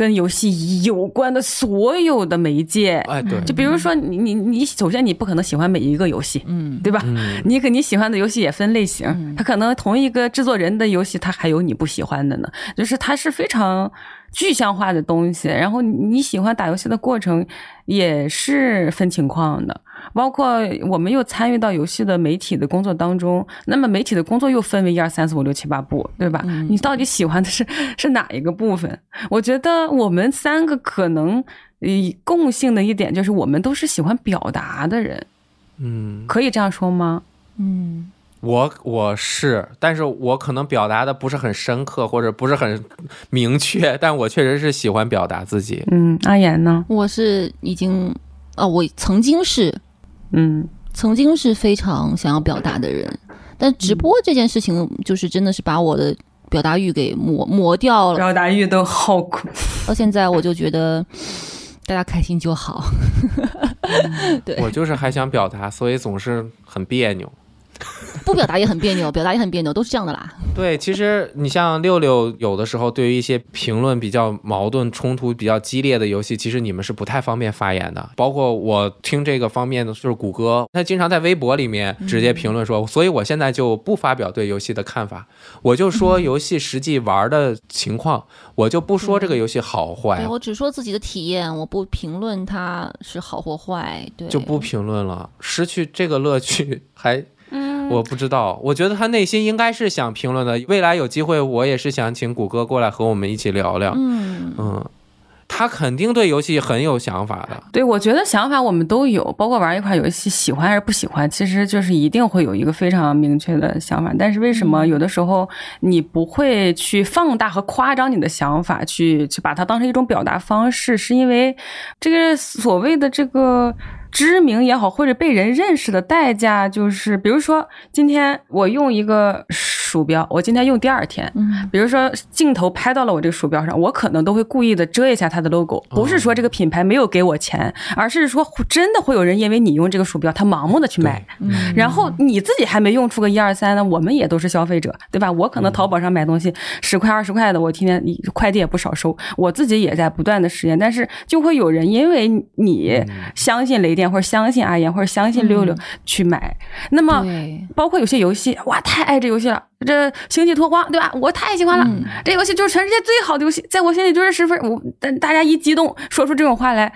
跟游戏有关的所有的媒介，哎，对，就比如说你你你，首先你不可能喜欢每一个游戏，嗯，对吧？你肯定喜欢的游戏也分类型，它可能同一个制作人的游戏，它还有你不喜欢的呢，就是它是非常。具象化的东西，然后你喜欢打游戏的过程也是分情况的，包括我们又参与到游戏的媒体的工作当中，那么媒体的工作又分为一二三四五六七八步，对吧？你到底喜欢的是是哪一个部分？我觉得我们三个可能共性的一点就是我们都是喜欢表达的人，嗯，可以这样说吗？嗯。我我是，但是我可能表达的不是很深刻，或者不是很明确，但我确实是喜欢表达自己。嗯，阿言呢？我是已经，啊，我曾经是，嗯，曾经是非常想要表达的人，但直播这件事情，就是真的是把我的表达欲给磨磨掉了，表达欲都好苦。到现在我就觉得大家开心就好。对，我就是还想表达，所以总是很别扭。不表达也很别扭，表达也很别扭，都是这样的啦。对，其实你像六六，有的时候对于一些评论比较矛盾、冲突比较激烈的游戏，其实你们是不太方便发言的。包括我听这个方面的，就是谷歌，他经常在微博里面直接评论说，所以我现在就不发表对游戏的看法，我就说游戏实际玩的情况，我就不说这个游戏好坏，我只说自己的体验，我不评论它是好或坏，对，就不评论了，失去这个乐趣还。嗯，我不知道，我觉得他内心应该是想评论的。未来有机会，我也是想请谷歌过来和我们一起聊聊。嗯嗯。他肯定对游戏很有想法的。对，我觉得想法我们都有，包括玩一款游戏喜欢还是不喜欢，其实就是一定会有一个非常明确的想法。但是为什么有的时候你不会去放大和夸张你的想法，去去把它当成一种表达方式？是因为这个所谓的这个知名也好，或者被人认识的代价，就是比如说今天我用一个鼠标，我今天用第二天，嗯。比如说镜头拍到了我这个鼠标上，我可能都会故意的遮一下它的 logo，不是说这个品牌没有给我钱，而是说真的会有人因为你用这个鼠标，他盲目的去买。嗯。然后你自己还没用出个一二三呢，我们也都是消费者，对吧？我可能淘宝上买东西十块二十块的，我天天快递也不少收，我自己也在不断的实验，但是就会有人因为你相信雷电或者相信阿言或者相信六六去买，那么，包括有些游戏，哇，太爱这游戏了，这星际拓荒，对吧？我太喜欢了，嗯这游戏就是全世界最好的游戏，在我心里就是十分。我但大家一激动说出这种话来，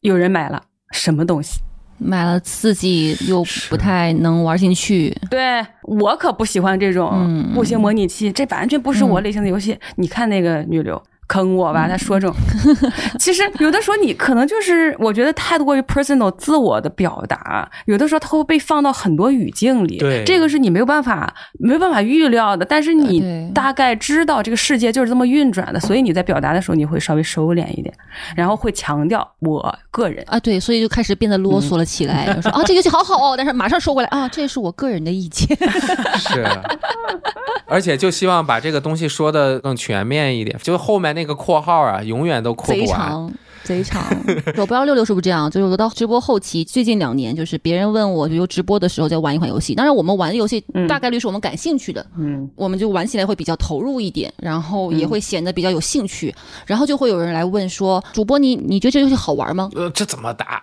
有人买了什么东西？买了刺激又不太能玩进去，对我可不喜欢这种嗯步行模拟器，这完全不是我类型的游戏。你看那个女流。坑我吧，他说这种，其实有的时候你可能就是我觉得太过于 personal 自我的表达，有的时候它会被放到很多语境里，对。这个是你没有办法没有办法预料的，但是你大概知道这个世界就是这么运转的，所以你在表达的时候你会稍微收敛一点，然后会强调我个人。啊，对，所以就开始变得啰嗦了起来，说啊，这个游戏好好哦，但是马上收回来啊，这是我个人的意见。是，而且就希望把这个东西说的更全面一点，就后面那那个括号啊，永远都括不完。长。贼长，我不知道六六是不是这样，就是我到直播后期，最近两年，就是别人问我，比如直播的时候在玩一款游戏，当然我们玩的游戏嗯大概率是我们感兴趣的，嗯，我们就玩起来会比较投入一点，然后也会显得比较有兴趣，然后就会有人来问说，主播你你觉得这游戏好玩吗？呃，这怎么打？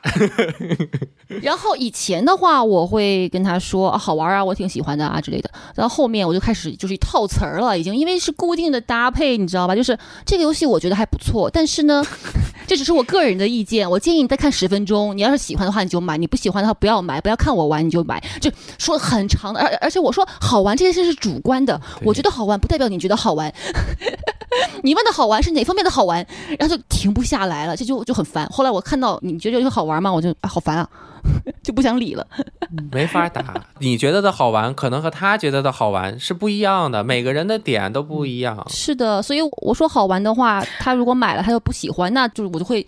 然后以前的话，我会跟他说、啊、好玩啊，我挺喜欢的啊之类的。然后后面我就开始就是套词儿了，已经因为是固定的搭配，你知道吧？就是这个游戏我觉得还不错，但是呢，这只是我个人的意见。我建议你再看十分钟，你要是喜欢的话你就买，你不喜欢的话不要买，不要看我玩你就买，就说很长的。而而且我说好玩这件事是主观的，我觉得好玩不代表你觉得好玩。你问的好玩是哪方面的好玩，然后就停不下来了，这就就很烦。后来我看到你觉得这个好玩吗？我就啊好烦啊，就不想理了。没法打。你觉得的好玩，可能和他觉得的好玩是不一样的，每个人的点都不一样。是的，所以我说好玩的话，他如果买了他又不喜欢，那就是我就会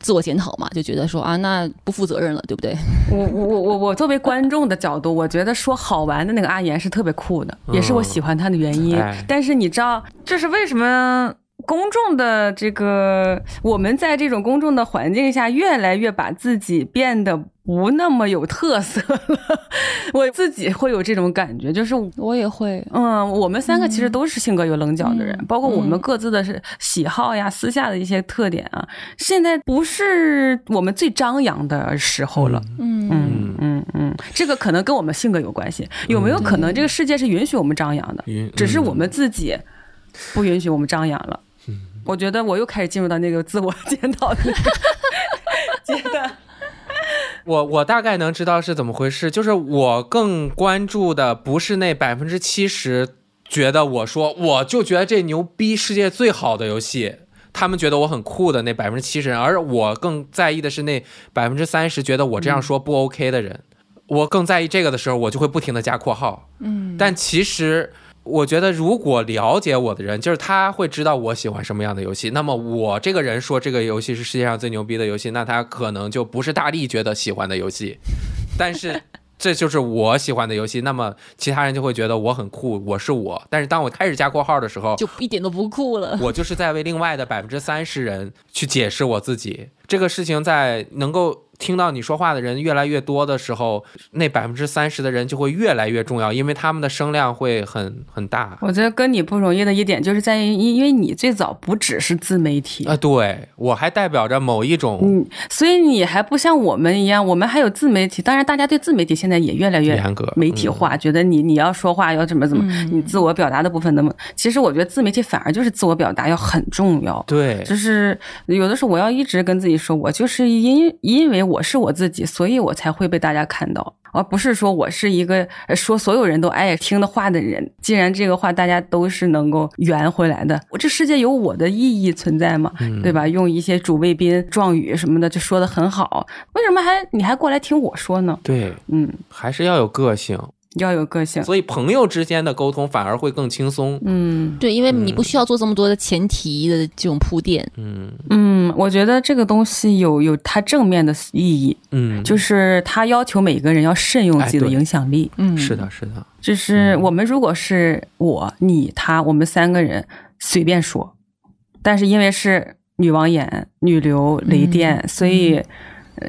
自我检讨嘛，就觉得说啊，那不负责任了，对不对？我我我我我作为观众的角度，我觉得说好玩的那个阿岩是特别酷的，也是我喜欢他的原因。哎但是你知道，这是为什么？公众的这个，我们在这种公众的环境下，越来越把自己变得不那么有特色了。我自己会有这种感觉，就是我也会，嗯，我们三个其实都是性格有棱角的人，嗯包括我们嗯各自的是喜好呀、私下的一些特点啊，现在不是我们最张扬的时候了。嗯嗯嗯嗯，这个可能跟我们性格有关系。有没有可能这个世界是允许我们张扬的，允只是我们自己不允许我们张扬了？我觉得我又开始进入到那个自我检讨的阶段。我我大概能知道是怎么回事，就是我更关注的不是那百分之七十觉得我说我就觉得这牛逼，世界最好的游戏，他们觉得我很酷的那百分之七十人，而我更在意的是那百分之三十觉得我这样说不 OK 的人。我更在意这个的时候，我就会不停的加括号。嗯，但其实我觉得，如果了解我的人，就是他会知道我喜欢什么样的游戏。那么我这个人说这个游戏是世界上最牛逼的游戏，那他可能就不是大力觉得喜欢的游戏，但是。这就是我喜欢的游戏，那么其他人就会觉得我很酷，我是我。但是当我开始加括号的时候，就一点都不酷了。我就是在为另外的百分之三十人去解释我自己。这个事情在能够听到你说话的人越来越多的时候，那百分之三十的人就会越来越重要，因为他们的声量会很很大。我觉得跟你不容易的一点就是在于，因因为你最早不只是自媒体啊，对我还代表着某一种嗯，所以你还不像我们一样，我们还有自媒体。当然，大家对自媒体现在也越来越严格媒体化，觉得你你要说话要怎么怎么，嗯你自我表达的部分那么。其实我觉得自媒体反而就是自我表达要很重要。对，就是有的时候我要一直跟自己说，我就是因因为我是我自己，所以我才会被大家看到，而不是说我是一个呃说所有人都爱听的话的人。既然这个话大家都是能够圆回来的，我这世界有我的意义存在嘛，对吧？用一些主谓宾、状语什么的就说的很好，为什么还你还过来听我说呢？对，嗯，还是要有个性，要有个性。所以朋友之间的沟通反而会更轻松。嗯对，因为你不需要做这么多的前提的这种铺垫。嗯，嗯嗯，我觉得这个东西有有它正面的意义，嗯，就是它要求每个人要慎用自己的影响力。嗯，是的，是的，就是我们如果是我、你、他，我们三个人随便说，但是因为是女王眼、女流、雷电，所以。呃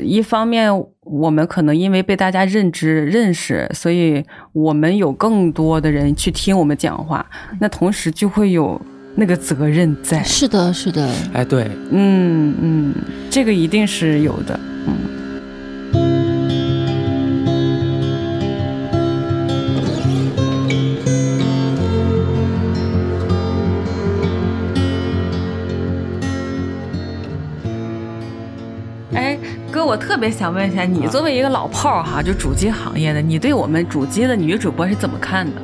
一方面，我们可能因为被大家认知、认识，所以我们有更多的人去听我们讲话，那同时就会有那个责任在。是的，是的，哎，对，嗯嗯，这个一定是有的。嗯。我特别想问一下，你啊作为一个老炮儿哈，就主机行业的，你对我们主机的女主播是怎么看的？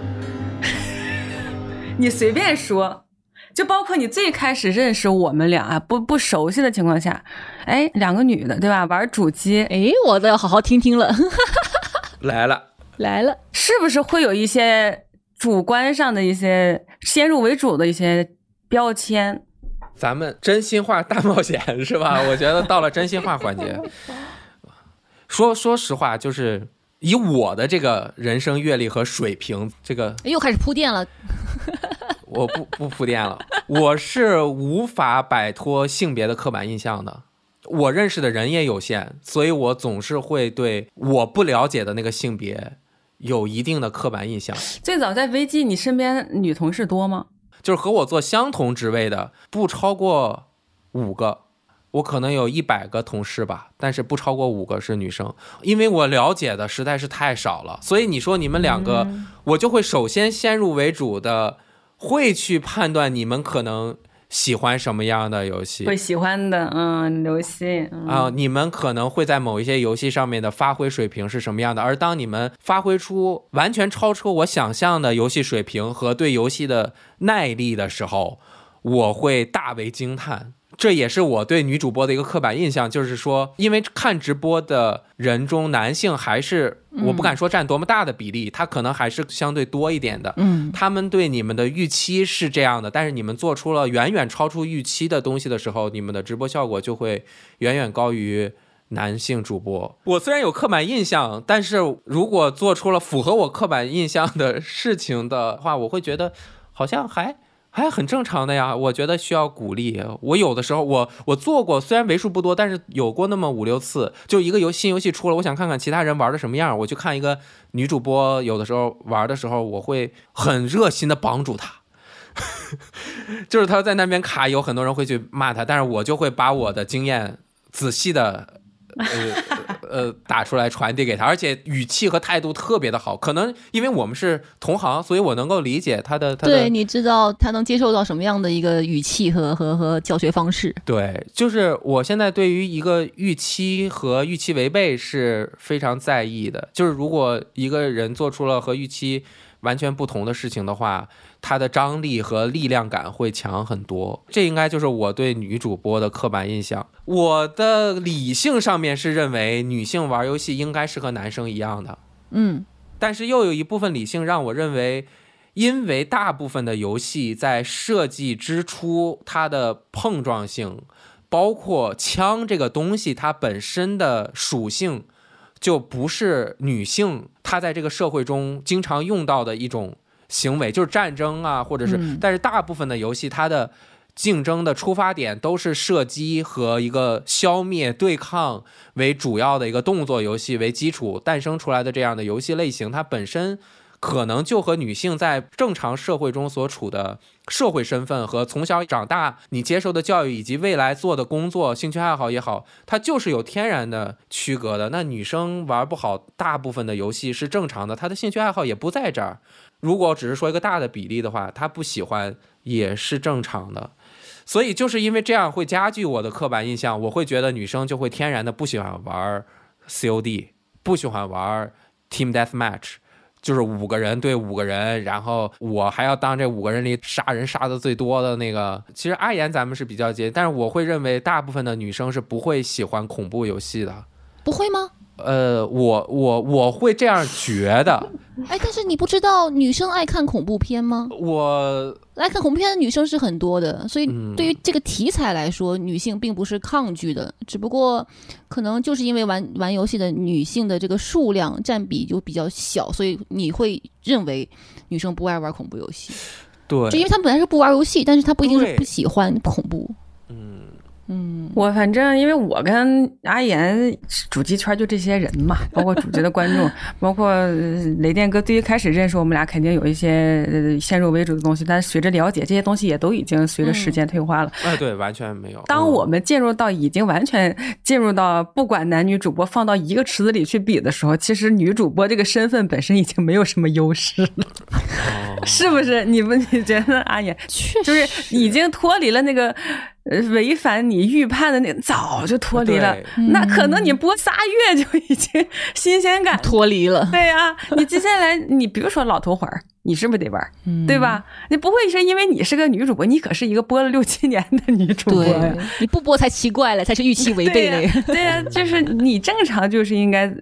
你随便说，就包括你最开始认识我们俩啊，不不熟悉的情况下，哎，两个女的对吧，玩主机，哎，我都要好好听听了，来了，来了，是不是会有一些主观上的一些先入为主的一些标签？咱们真心话大冒险是吧？我觉得到了真心话环节，说说实话，就是以我的这个人生阅历和水平，这个哎又开始铺垫了，我不不铺垫了，我是无法摆脱性别的刻板印象的。我认识的人也有限，所以我总是会对我不了解的那个性别有一定的刻板印象。最早在 VG，你身边女同事多吗？就是和我做相同职位的不超过五个，我可能有一百个同事吧，但是不超过五个是女生，因为我了解的实在是太少了。所以你说你们两个，我就会首先先入为主的会去判断你们可能喜欢什么样的游戏？会喜欢的，嗯，游戏，嗯。啊、你们可能会在某一些游戏上面的发挥水平是什么样的，而当你们发挥出完全超出我想象的游戏水平和对游戏的耐力的时候，我会大为惊叹。这也是我对女主播的一个刻板印象，就是说，因为看直播的人中，男性还是我不敢说占多么大的比例，他可能还是相对多一点的。嗯，他们对你们的预期是这样的，但是你们做出了远远超出预期的东西的时候，你们的直播效果就会远远高于男性主播。我虽然有刻板印象，但是如果做出了符合我刻板印象的事情的话，我会觉得好像还。还很正常的呀，我觉得需要鼓励。我有的时候，我我做过，虽然为数不多，但是有过那么五六次。就一个游新游戏出了，我想看看其他人玩的什么样，我去看一个女主播，有的时候玩的时候，我会很热心的帮助她。就是她在那边卡，有很多人会去骂她，但是我就会把我的经验仔细的。呃呃，打出来传递给他，而且语气和态度特别的好。可能因为我们是同行，所以我能够理解他的他的对，你知道他能接受到什么样的一个语气和和和教学方式？对，就是我现在对于一个预期和预期违背是非常在意的。就是如果一个人做出了和预期完全不同的事情的话，它的张力和力量感会强很多。这应该就是我对女主播的刻板印象。我的理性上面是认为女性玩游戏应该是和男生一样的，嗯，但是又有一部分理性让我认为，因为大部分的游戏在设计之初，它的碰撞性，包括枪这个东西它本身的属性，就不是女性她在这个社会中经常用到的一种行为，就是战争啊，或者是，嗯但是大部分的游戏它的。竞争的出发点都是射击和一个消灭对抗为主要的一个动作游戏为基础诞生出来的这样的游戏类型，它本身可能就和女性在正常社会中所处的社会身份和从小长大你接受的教育以及未来做的工作、兴趣爱好也好，它就是有天然的区隔的。那女生玩不好大部分的游戏是正常的，她的兴趣爱好也不在这儿。如果只是说一个大的比例的话，她不喜欢也是正常的。所以就是因为这样会加剧我的刻板印象，我会觉得女生就会天然的不喜欢玩 COD，不喜欢玩 Team Deathmatch，就是五个人对五个人，然后我还要当这五个人里杀人杀的最多的那个。其实阿言咱们是比较接近，但是我会认为大部分的女生是不会喜欢恐怖游戏的。不会吗？呃，我我我会这样觉得，哎，但是你不知道女生爱看恐怖片吗？我爱看恐怖片的女生是很多的，所以嗯。对于这个题材来说，女性并不是抗拒的，只不过可能就是因为玩玩游戏的女性的这个数量占比就比较小，所以你会认为女生不爱玩恐怖游戏，对。就因为她们本来是不玩游戏，但是她不一定是不喜欢恐怖。嗯嗯，我反正因为我跟阿岩主机圈就这些人嘛，包括主机的观众，包括呃雷电哥，最一开始认识我们俩肯定有一些呃先入为主的东西，但是随着了解，这些东西也都已经随着时间退化了。哎对，完全没有。嗯当我们进入到已经完全进入到不管男女主播放到一个池子里去比的时候，其实女主播这个身份本身已经没有什么优势了，哦 是不是？你们你觉得阿岩确就是已经脱离了那个呃违反你预判的那，早就脱离了。那可能你播仨月就已经新鲜感。脱离了，对呀、你接下来你比如说老头环儿，你是不是得玩对？吧？你不会是因为你是个女主播，你可是一个播了六七年的女主播呀对。，你不播才奇怪了，才是预期违背嘞。对呀、就是你正常就是应该呃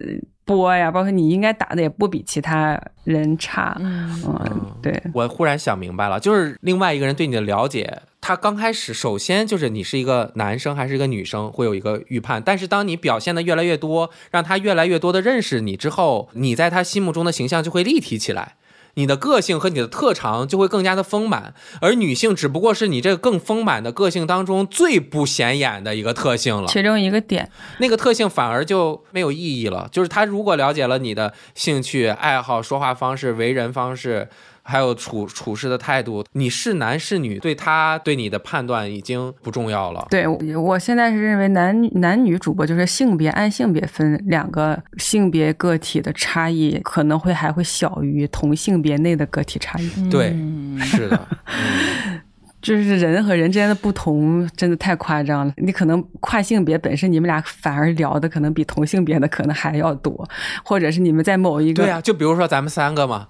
播呀，包括你应该打的也不比其他人差。嗯，嗯，对，我忽然想明白了，就是另外一个人对你的了解，他刚开始首先就是你是一个男生还是一个女生，会有一个预判。但是当你表现的越来越多，让他越来越多的认识你之后，你在他心目中的形象就会立体起来。你的个性和你的特长就会更加的丰满，而女性只不过是你这个更丰满的个性当中最不显眼的一个特性了。其中一个点，那个特性反而就没有意义了。就是他如果了解了你的兴趣、爱好、说话方式、为人方式，还有处处事的态度，你是男是女，对他对你的判断已经不重要了。对我我现在是认为男男女主播就是性别按性别分两个性别个体的差异，可能会还会小于同性别内的个体差异。对嗯是的，嗯就是人和人之间的不同，真的太夸张了。你可能跨性别本身，你们俩反而聊的可能比同性别的可能还要多，或者是你们在某一个对呀、就比如说咱们三个嘛，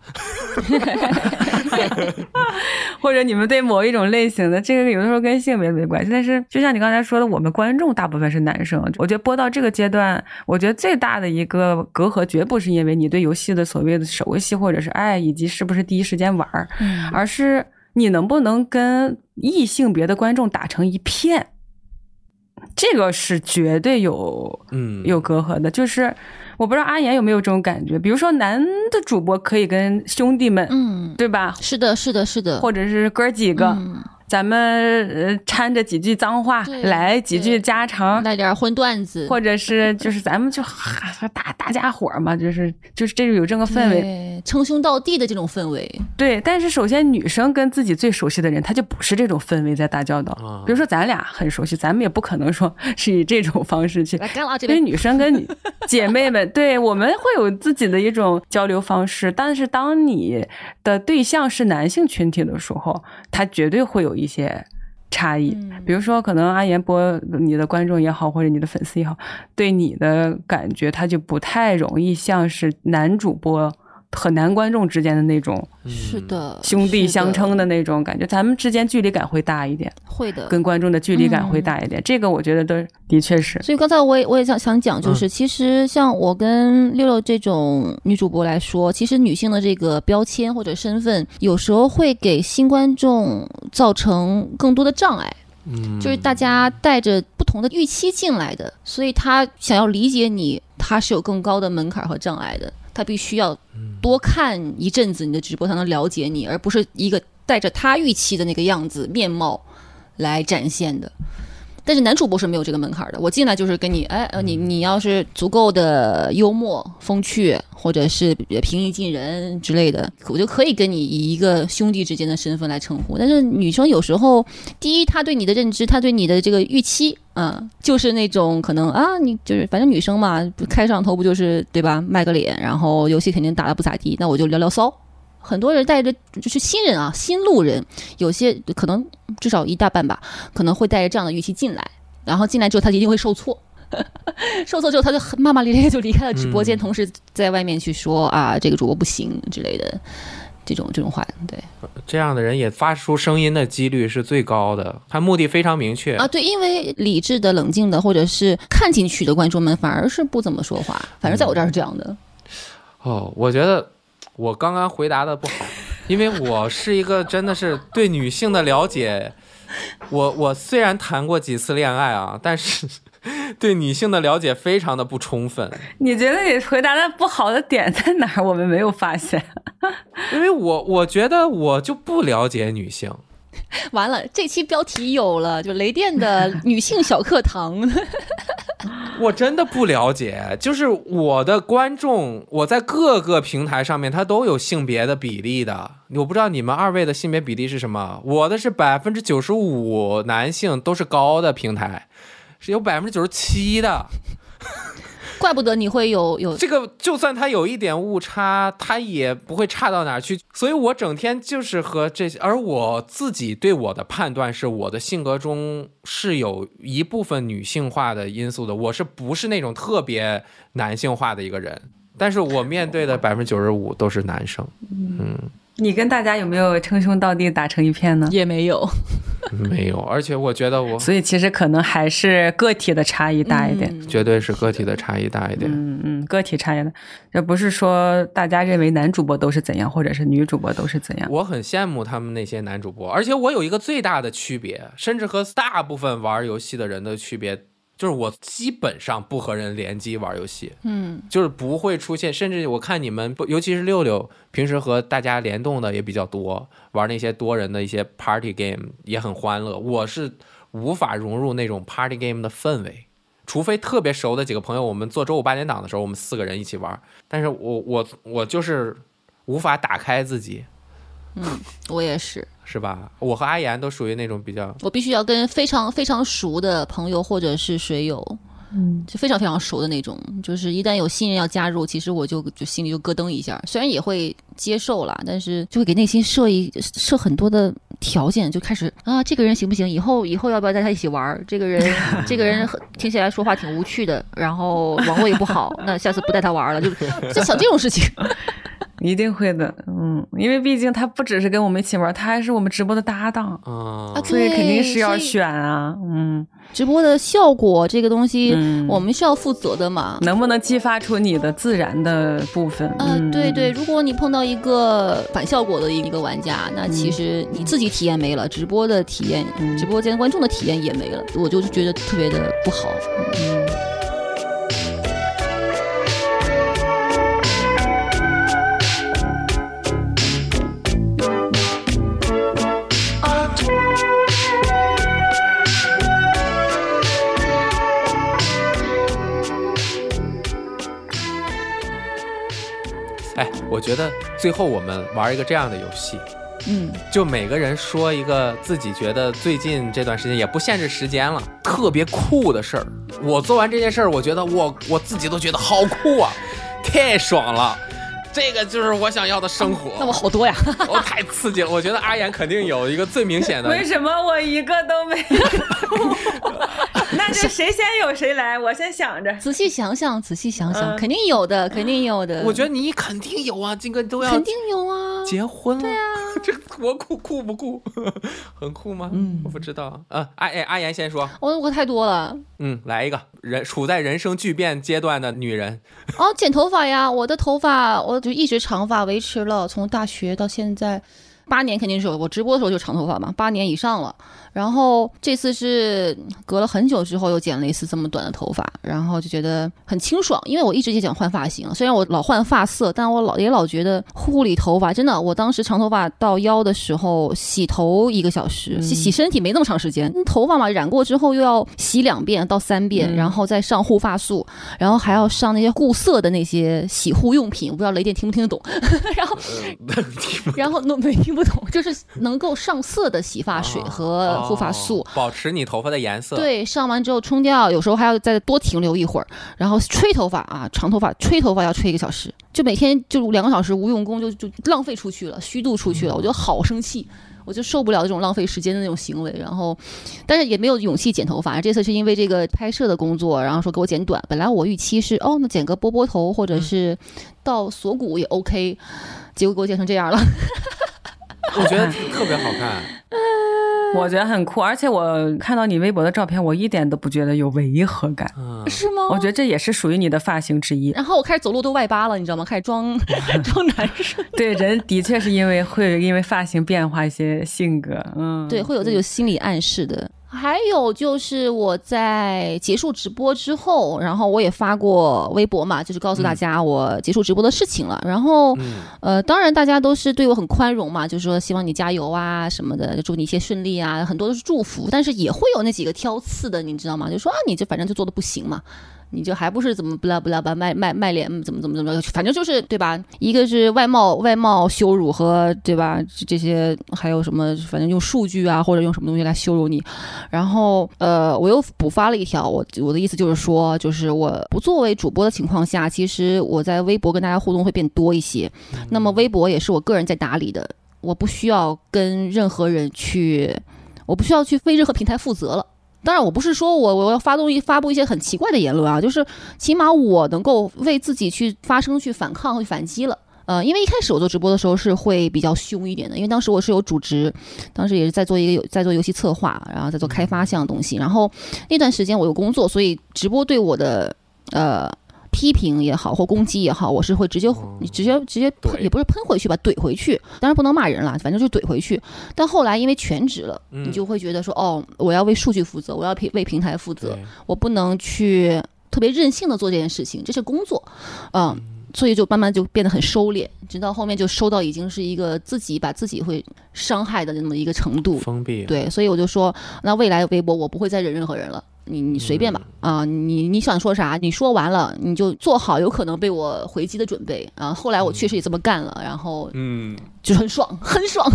或者你们对某一种类型的，这个有的时候跟性别没关系。但是就像你刚才说的，我们观众大部分是男生，我觉得播到这个阶段，我觉得最大的一个隔阂，绝不是因为你对游戏的所谓的熟悉或者是爱，以及是不是第一时间玩儿，嗯而是你能不能跟异性别的观众打成一片。这个是绝对有嗯，有隔阂的，就是我不知道阿岩有没有这种感觉，比如说男的主播可以跟兄弟们，嗯，对吧？是的，是的，是的，或者是哥几个，嗯咱们呃掺着几句脏话，来几句家常，来点荤段子，或者是就是咱们就哈大大家伙儿嘛，就是就是这种有这个氛围。称兄道弟的这种氛围，对，但是首先女生跟自己最熟悉的人，她就不是这种氛围在打交道。啊。比如说咱俩很熟悉，咱们也不可能说是以这种方式去因为女生跟姐妹们，对我们会有自己的一种交流方式，但是当你的对象是男性群体的时候，他绝对会有一些差异。嗯比如说，可能阿岩播你的观众也好，或者你的粉丝也好，对你的感觉，他就不太容易像是男主播和男观众之间的那种是的，兄弟相称的那种感觉，咱们之间距离感会大一点，会的，跟观众的距离感会大一点。这个我觉得都的确是。所以刚才我也我也想想讲，就是其实像我跟六六这种女主播来说，其实女性的这个标签或者身份，有时候会给新观众造成更多的障碍。嗯，就是大家带着不同的预期进来的，所以他想要理解你，他是有更高的门槛和障碍的。他必须要多看一阵子你的直播，才能了解你，而不是一个带着他预期的那个样子面貌来展现的。但是男主播是没有这个门槛的，我进来就是跟你，哎，呃，你你要是足够的幽默、风趣，或者是平易近人之类的，我就可以跟你以一个兄弟之间的身份来称呼。但是女生有时候，第一，她对你的认知，她对你的这个预期，嗯，就是那种可能啊，你就是反正女生嘛，不开上头不就是对吧，卖个脸，然后游戏肯定打的不咋地，那我就聊聊骚。很多人带着就是新人啊，新路人，有些可能至少一大半吧，可能会带着这样的预期进来，然后进来之后他一定会受挫，受挫之后他就很骂骂咧咧就离开了直播间，嗯同时在外面去说啊这个主播不行之类的。这种这种话，对这样的人也发出声音的几率是最高的，他目的非常明确啊，对，因为理智的、冷静的，或者是看进去的观众们，反而是不怎么说话。反正在我这儿是这样的。哦，我觉得我刚刚回答的不好，因为我是一个真的是对女性的了解，我我虽然谈过几次恋爱啊，但是对女性的了解非常的不充分。你觉得你回答的不好的点在哪儿？我们没有发现。因为我我觉得我就不了解女性。完了，这期标题有了，就雷电的 女性小课堂。我真的不了解，就是我的观众，我在各个平台上面，它都有性别的比例的。我不知道你们二位的性别比例是什么，我的是百分之九十五男性都是高的平台，是有百分之九十七的。怪不得你会有有这个，就算它有一点误差，它也不会差到哪儿去。所以我整天就是和这些，而我自己对我的判断是，我的性格中是有一部分女性化的因素的。我是不是那种特别男性化的一个人？但是我面对的百分之九十五都是男生。嗯，你跟大家有没有称兄道弟打成一片呢？也没有。没有，而且我觉得我，所以其实可能还是个体的差异大一点，绝对是个体的差异大一点。嗯嗯，个体差异的，这不是说大家认为男主播都是怎样，或者是女主播都是怎样。我很羡慕他们那些男主播，而且我有一个最大的区别，甚至和大部分玩游戏的人的区别。就是我基本上不和人联机玩游戏，嗯，就是不会出现，甚至我看你们，尤其是六六，平时和大家联动的也比较多，玩那些多人的一些 party game 也很欢乐。我是无法融入那种 party game 的氛围，除非特别熟的几个朋友，我们做周五八点档的时候，我们四个人一起玩。但是我我我就是无法打开自己。嗯，我也是。是吧？我和阿岩都属于那种比较，我必须要跟非常非常熟的朋友或者是水友，嗯，就非常非常熟的那种。就是一旦有新人要加入，其实我就就心里就咯噔一下。虽然也会接受了，但是就会给内心设一设很多的条件，就开始啊，这个人行不行？以后以后要不要带他一起玩？这个人 这个人听起来说话挺无趣的，然后网络也不好，那下次不带他玩了，就 就想这种事情。一定会的，嗯，因为毕竟他不只是跟我们一起玩，他还是我们直播的搭档啊，所以肯定是要选啊，嗯，直播的效果这个东西，我们是要负责的嘛，能不能激发出你的自然的部分？嗯，对对，如果你碰到一个反效果的一个玩家，那其实你自己体验没了，直播的体验，直播间观众的体验也没了，我就觉得特别的不好，嗯。我觉得最后我们玩一个这样的游戏，嗯，就每个人说一个自己觉得最近这段时间也不限制时间了，特别酷的事儿。我做完这件事儿，我觉得我我自己都觉得好酷啊，太爽了。这个就是我想要的生活。那我好多呀，我太刺激了。我觉得阿岩肯定有一个最明显的。为什么我一个都没有？那就谁先有谁来。我先想着，仔细想想，仔细想想，肯定有的，肯定有的。我觉得你肯定有啊，金哥都要肯定有啊。结婚了？对啊，这多酷酷不酷？很酷吗？嗯，我不知道。啊，阿哎，阿岩先说。我我太多了。嗯，来一个人处在人生巨变阶段的女人。哦，剪头发呀！我的头发，我就一直长发维持了，从大学到现在，八年肯定是有我直播的时候就长头发嘛，八年以上了。然后这次是隔了很久之后又剪了一次这么短的头发，然后就觉得很清爽，因为我一直也想换发型，虽然我老换发色，但我老也老觉得护理头发真的，我当时长头发到腰的时候洗头一个小时，洗洗身体没那么长时间，头发嘛染过之后又要洗两遍到三遍，然后再上护发素，然后还要上那些固色的那些洗护用品，我不知道雷电听不听得懂，然后 然后没听不懂，就是能够上色的洗发水和。护发素保持你头发的颜色。对，上完之后冲掉，有时候还要再多停留一会儿，然后吹头发啊，长头发吹头发要吹一个小时，就每天就两个小时无用功就就浪费出去了，虚度出去了，我觉得好生气。我就受不了这种浪费时间的那种行为，然后，但是也没有勇气剪头发。这次是因为这个拍摄的工作，然后说给我剪短。本来我预期是哦，那剪个波波头或者是到锁骨也 OK，结果给我剪成这样了。我觉得特别好看。我觉得很酷，而且我看到你微博的照片，我一点都不觉得有违和感，嗯，是吗？我觉得这也是属于你的发型之一。然后我开始走路都外八了，你知道吗？开始装 装男生。对，人的确是因为会因为发型变化一些性格，嗯，对，会有这种心理暗示的。还有就是我在结束直播之后，然后我也发过微博嘛，就是告诉大家我结束直播的事情了。然后，呃，当然大家都是对我很宽容嘛，就是说希望你加油啊什么的，祝你一切顺利啊，很多都是祝福。但是也会有那几个挑刺的，你知道吗？就说啊，你这反正就做的不行嘛。你就还不是怎么不拉不拉吧卖卖卖脸怎么怎么怎么，反正就是对吧？一个是外貌外貌羞辱和对吧？这些还有什么？反正用数据啊或者用什么东西来羞辱你。然后呃，我又补发了一条，我我的意思就是说，就是我不作为主播的情况下，其实我在微博跟大家互动会变多一些。那么微博也是我个人在打理的，我不需要跟任何人去，我不需要去为任何平台负责了。当然，我不是说我我要发动一发布一些很奇怪的言论啊，就是起码我能够为自己去发声、去反抗、去反击了。呃，因为一开始我做直播的时候是会比较凶一点的，因为当时我是有主持，当时也是在做一个有在做游戏策划，然后在做开发项东西，然后那段时间我有工作，所以直播对我的呃。批评也好，或攻击也好，我是会直接你直接直接喷，也不是喷回去吧，怼回去。当然不能骂人了，反正就怼回去。但后来因为全职了，你就会觉得说，哦，我要为数据负责，我要平为平台负责，我不能去特别任性的做这件事情，这是工作，嗯，所以就慢慢就变得很收敛，直到后面就收到已经是一个自己把自己会伤害的那么一个程度，封闭。对，所以我就说，那未来微博我不会再忍任何人了。你你随便吧啊，你你想说啥？你说完了，你就做好有可能被我回击的准备啊。后来我确实也这么干了，然后嗯，就很爽，很爽。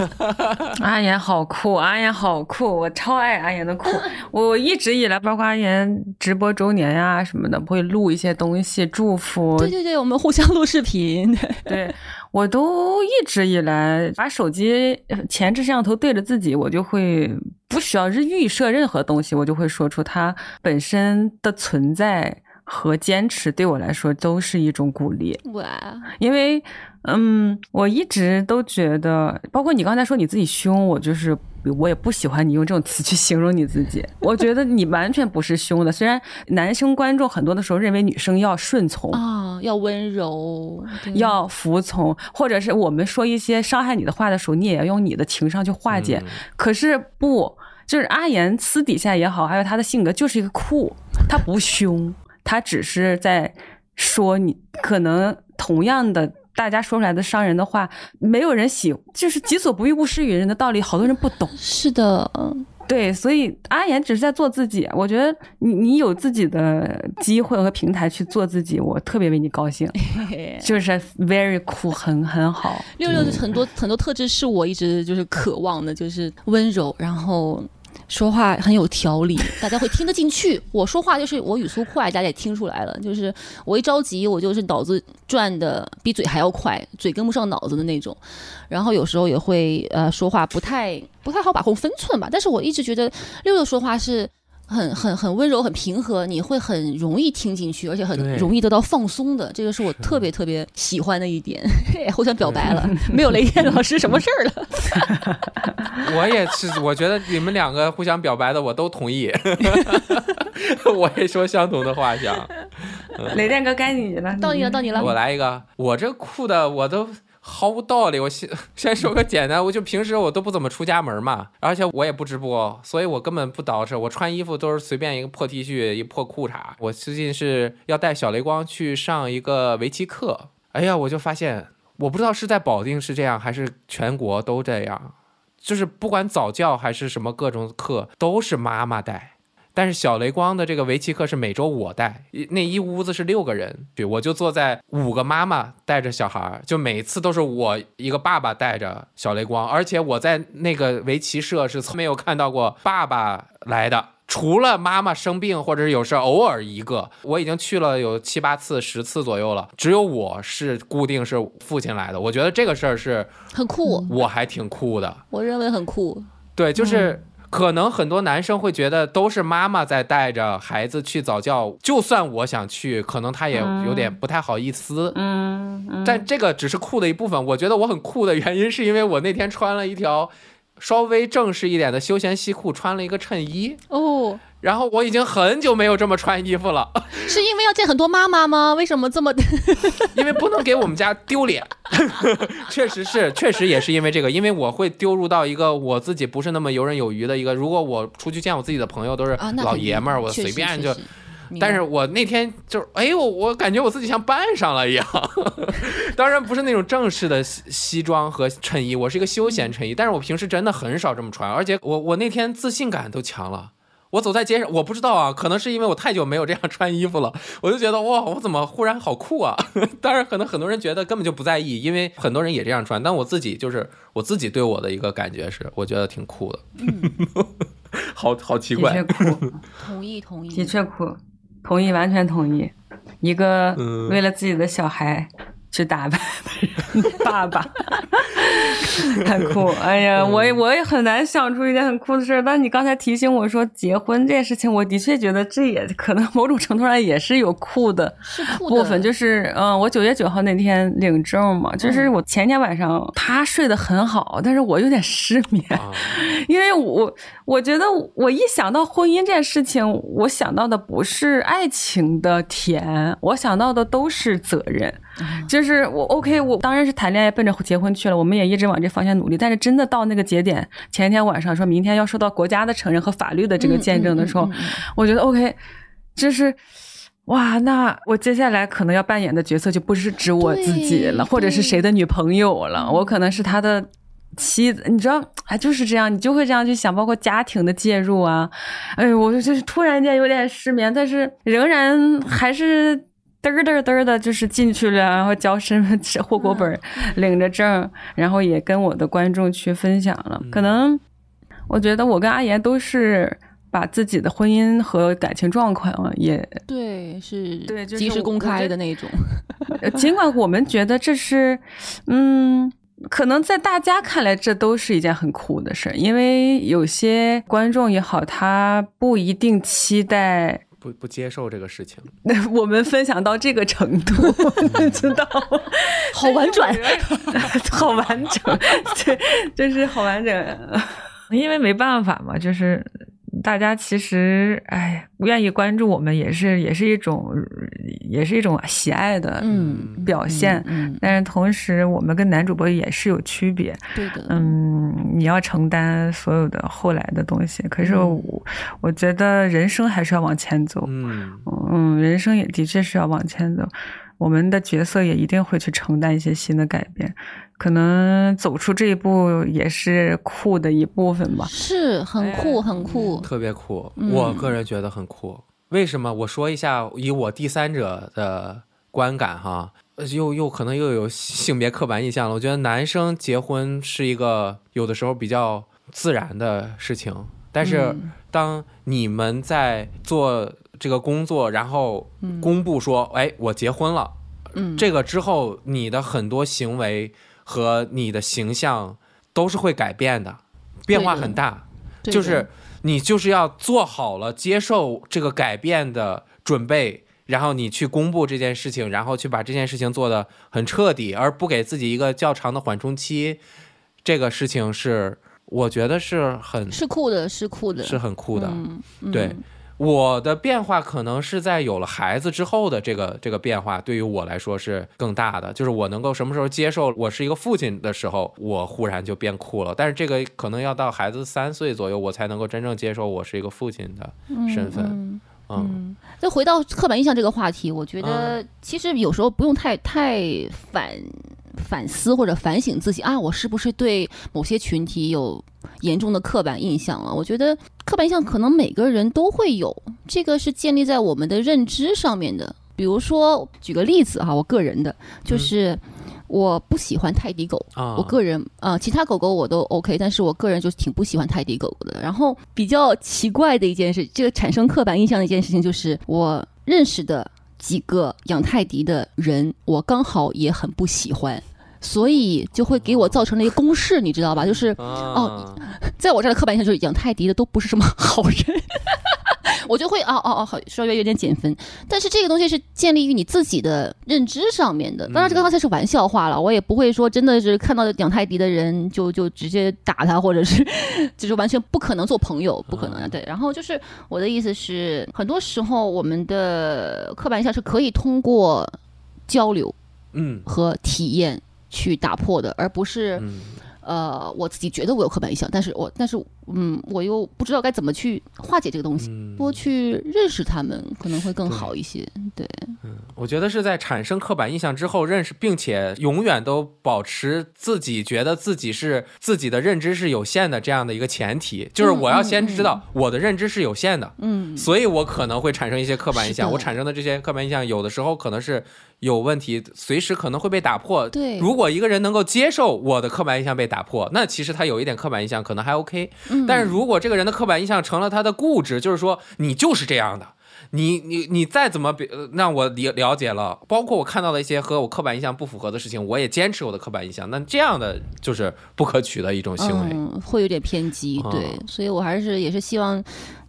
阿岩好酷，阿岩好酷，我超爱阿岩的酷。我一直以来，包括阿岩直播周年呀什么的，会录一些东西祝福。对对对，我们互相录视频。对。我都一直以来把手机前置摄像头对着自己，我就会不需要预设任何东西，我就会说出它本身的存在和坚持对我来说都是一种鼓励。哇，因为嗯，我一直都觉得，包括你刚才说你自己凶，我就是。我也不喜欢你用这种词去形容你自己。我觉得你完全不是凶的，虽然男生观众很多的时候认为女生要顺从啊，要温柔，要服从，或者是我们说一些伤害你的话的时候，你也要用你的情商去化解。可是不，就是阿言私底下也好，还有他的性格就是一个酷，他不凶，他只是在说你可能同样的。大家说出来的伤人的话，没有人喜，就是己所不欲，勿施于人的道理，好多人不懂。是的，对，所以阿言只是在做自己。我觉得你你有自己的机会和平台去做自己，我特别为你高兴，就是 very cool，很很好。六六的很多很多特质是我一直就是渴望的，就是温柔，然后。说话很有条理，大家会听得进去。我说话就是我语速快，大家也听出来了。就是我一着急，我就是脑子转的比嘴还要快，嘴跟不上脑子的那种。然后有时候也会呃说话不太不太好把控分寸吧。但是我一直觉得六六说话是。很很很温柔，很平和，你会很容易听进去，而且很容易得到放松的，这个是我特别特别喜欢的一点。互相表白了，没有雷电老师什么事儿了。我也是，我觉得你们两个互相表白的，我都同意。我也说相同的话，想。雷电哥该你了，到你了，到你了。我来一个，我这酷的我都。毫无道理，我先先说个简单，我就平时我都不怎么出家门嘛，而且我也不直播，所以我根本不捯饬，我穿衣服都是随便一个破 T 恤，一破裤衩。我最近是要带小雷光去上一个围棋课，哎呀，我就发现，我不知道是在保定是这样，还是全国都这样，就是不管早教还是什么各种课，都是妈妈带。但是小雷光的这个围棋课是每周我带，那一屋子是六个人，对，我就坐在五个妈妈带着小孩，就每次都是我一个爸爸带着小雷光，而且我在那个围棋社是从没有看到过爸爸来的。除了妈妈生病或者是有时候偶尔一个，我已经去了有七八次、十次左右了，只有我是固定是父亲来的。我觉得这个事儿是很酷，我还挺酷的。我认为很酷。对，就是可能很多男生会觉得都是妈妈在带着孩子去早教，就算我想去，可能他也有点不太好意思。嗯，嗯但这个只是酷的一部分。我觉得我很酷的原因，是因为我那天穿了一条稍微正式一点的休闲西裤，穿了一个衬衣。哦，然后我已经很久没有这么穿衣服了，是因为要见很多妈妈吗？为什么这么？因为不能给我们家丢脸。确实是，确实也是因为这个，因为我会丢入到一个我自己不是那么游刃有余的一个。如果我出去见我自己的朋友都是老爷们儿，我随便就。但是我那天就是，哎，我我感觉我自己像扮上了一样，当然不是那种正式的西西装和衬衣，我是一个休闲衬衣，但是我平时真的很少这么穿，而且我我那天自信感都强了。我走在街上，我不知道啊，可能是因为我太久没有这样穿衣服了，我就觉得哇，我怎么忽然好酷啊！当然，可能很多人觉得根本就不在意，因为很多人也这样穿，但我自己就是我自己对我的一个感觉是，我觉得挺酷的，好好奇怪。的确，酷，同意同意，的确酷，同意，完全同意。一个嗯为了自己的小孩去打扮的人，爸爸，太酷！哎呀，我也我也很难想出一件很酷的事儿。但你刚才提醒我说结婚这件事情，我的确觉得这也可能某种程度上也是有酷的。部分就是，嗯，我九月九号那天领证嘛，就是我前天晚上他睡得很好，但是我有点失眠，啊，因为我我觉得我一想到婚姻这件事情，我想到的不是爱情的甜，我想到的都是责任。就是我 OK，我当然是谈恋爱奔着结婚去了，我们也一直往这方向努力。但是真的到那个节点，前一天晚上说明天要受到国家的承认和法律的这个见证的时候，嗯嗯嗯嗯我觉得 OK，就是。哇，那我接下来可能要扮演的角色就不是指我自己了，或者是谁的女朋友了，我可能是他的妻子。你知道，哎，就是这样，你就会这样去想，包括家庭的介入啊。哎呦，我就就是突然间有点失眠，但是仍然还是嘚儿嘚儿嘚儿的，就是进去了，然后交身份证、户口本，领着证，然后也跟我的观众去分享了。可能我觉得我跟阿岩都是。把自己的婚姻和感情状况也对，是对就是及时公开的那种。呃尽管我们觉得这是，嗯，可能在大家看来这都是一件很酷的事儿，因为有些观众也好，他不一定期待不不接受这个事情，那我们分享到这个程度，你知道 吗？好婉转，好完整，对，就是好完整。因为没办法嘛，就是大家其实，哎，愿意关注我们也是也是一种，也是一种喜爱的嗯表现。嗯，但是同时，我们跟男主播也是有区别。对的，嗯，你要承担所有的后来的东西。可是我，我觉得人生还是要往前走。嗯嗯，人生也的确是要往前走，我们的角色也一定会去承担一些新的改变，可能走出这一步也是酷的一部分吧。是很酷，很酷。特别酷，嗯我个人觉得很酷。为什么？我说一下，以我第三者的观感哈，呃又又可能又有性别刻板印象了。我觉得男生结婚是一个有的时候比较自然的事情，但是嗯当你们在做这个工作，然后公布说，哎，我结婚了，嗯，这个之后，你的很多行为和你的形象都是会改变的，变化很大。就是你就是要做好了接受这个改变的准备，然后你去公布这件事情，然后去把这件事情做得很彻底，而不给自己一个较长的缓冲期。这个事情是我觉得是很是酷的，是酷的，是很酷的。嗯，嗯对，我的变化可能是在有了孩子之后的这个这个变化，对于我来说是更大的。就是我能够什么时候接受我是一个父亲的时候，我忽然就变酷了。但是这个可能要到孩子三岁左右，我才能够真正接受我是一个父亲的身份。嗯嗯嗯，再回到刻板印象这个话题，我觉得其实有时候不用太太反反思或者反省自己啊，我是不是对某些群体有严重的刻板印象了？我觉得刻板印象可能每个人都会有，这个是建立在我们的认知上面的。比如说，举个例子哈，我个人的就是。我不喜欢泰迪狗，啊，我个人啊、呃其他狗狗我都 OK，但是我个人就挺不喜欢泰迪狗狗的。然后比较奇怪的一件事，这个产生刻板印象的一件事情，就是我认识的几个养泰迪的人，我刚好也很不喜欢。所以就会给我造成了一个公式，你知道吧？就是哦，在我这儿的刻板印象就是养泰迪的都不是什么好人，我就会哦哦哦，好稍微有点减分。但是这个东西是建立于你自己的认知上面的。当然，这个刚才是玩笑话了，我也不会说真的是看到养泰迪的人就就直接打他，或者是 就是完全不可能做朋友，不可能的。对，然后就是我的意思是，很多时候我们的刻板印象是可以通过交流嗯和体验去打破的，而不是。嗯呃，我自己觉得我有刻板印象，但是我但是嗯，我又不知道该怎么去化解这个东西，嗯，多去认识他们可能会更好一些。对，嗯我觉得是在产生刻板印象之后认识，并且永远都保持自己觉得自己是自己的认知是有限的这样的一个前提，就是我要先知道我的认知是有限的，嗯，所以我可能会产生一些刻板印象。我产生的这些刻板印象，有的时候可能是有问题，随时可能会被打破。对如果一个人能够接受我的刻板印象被打破，那其实他有一点刻板印象可能还 OK。嗯但是如果这个人的刻板印象成了他的固执，就是说你就是这样的。你你你再怎么比呃让我了了解了，包括我看到了一些和我刻板印象不符合的事情，我也坚持我的刻板印象，那这样的就是不可取的一种行为。嗯，会有点偏激。嗯对，所以我还是也是希望。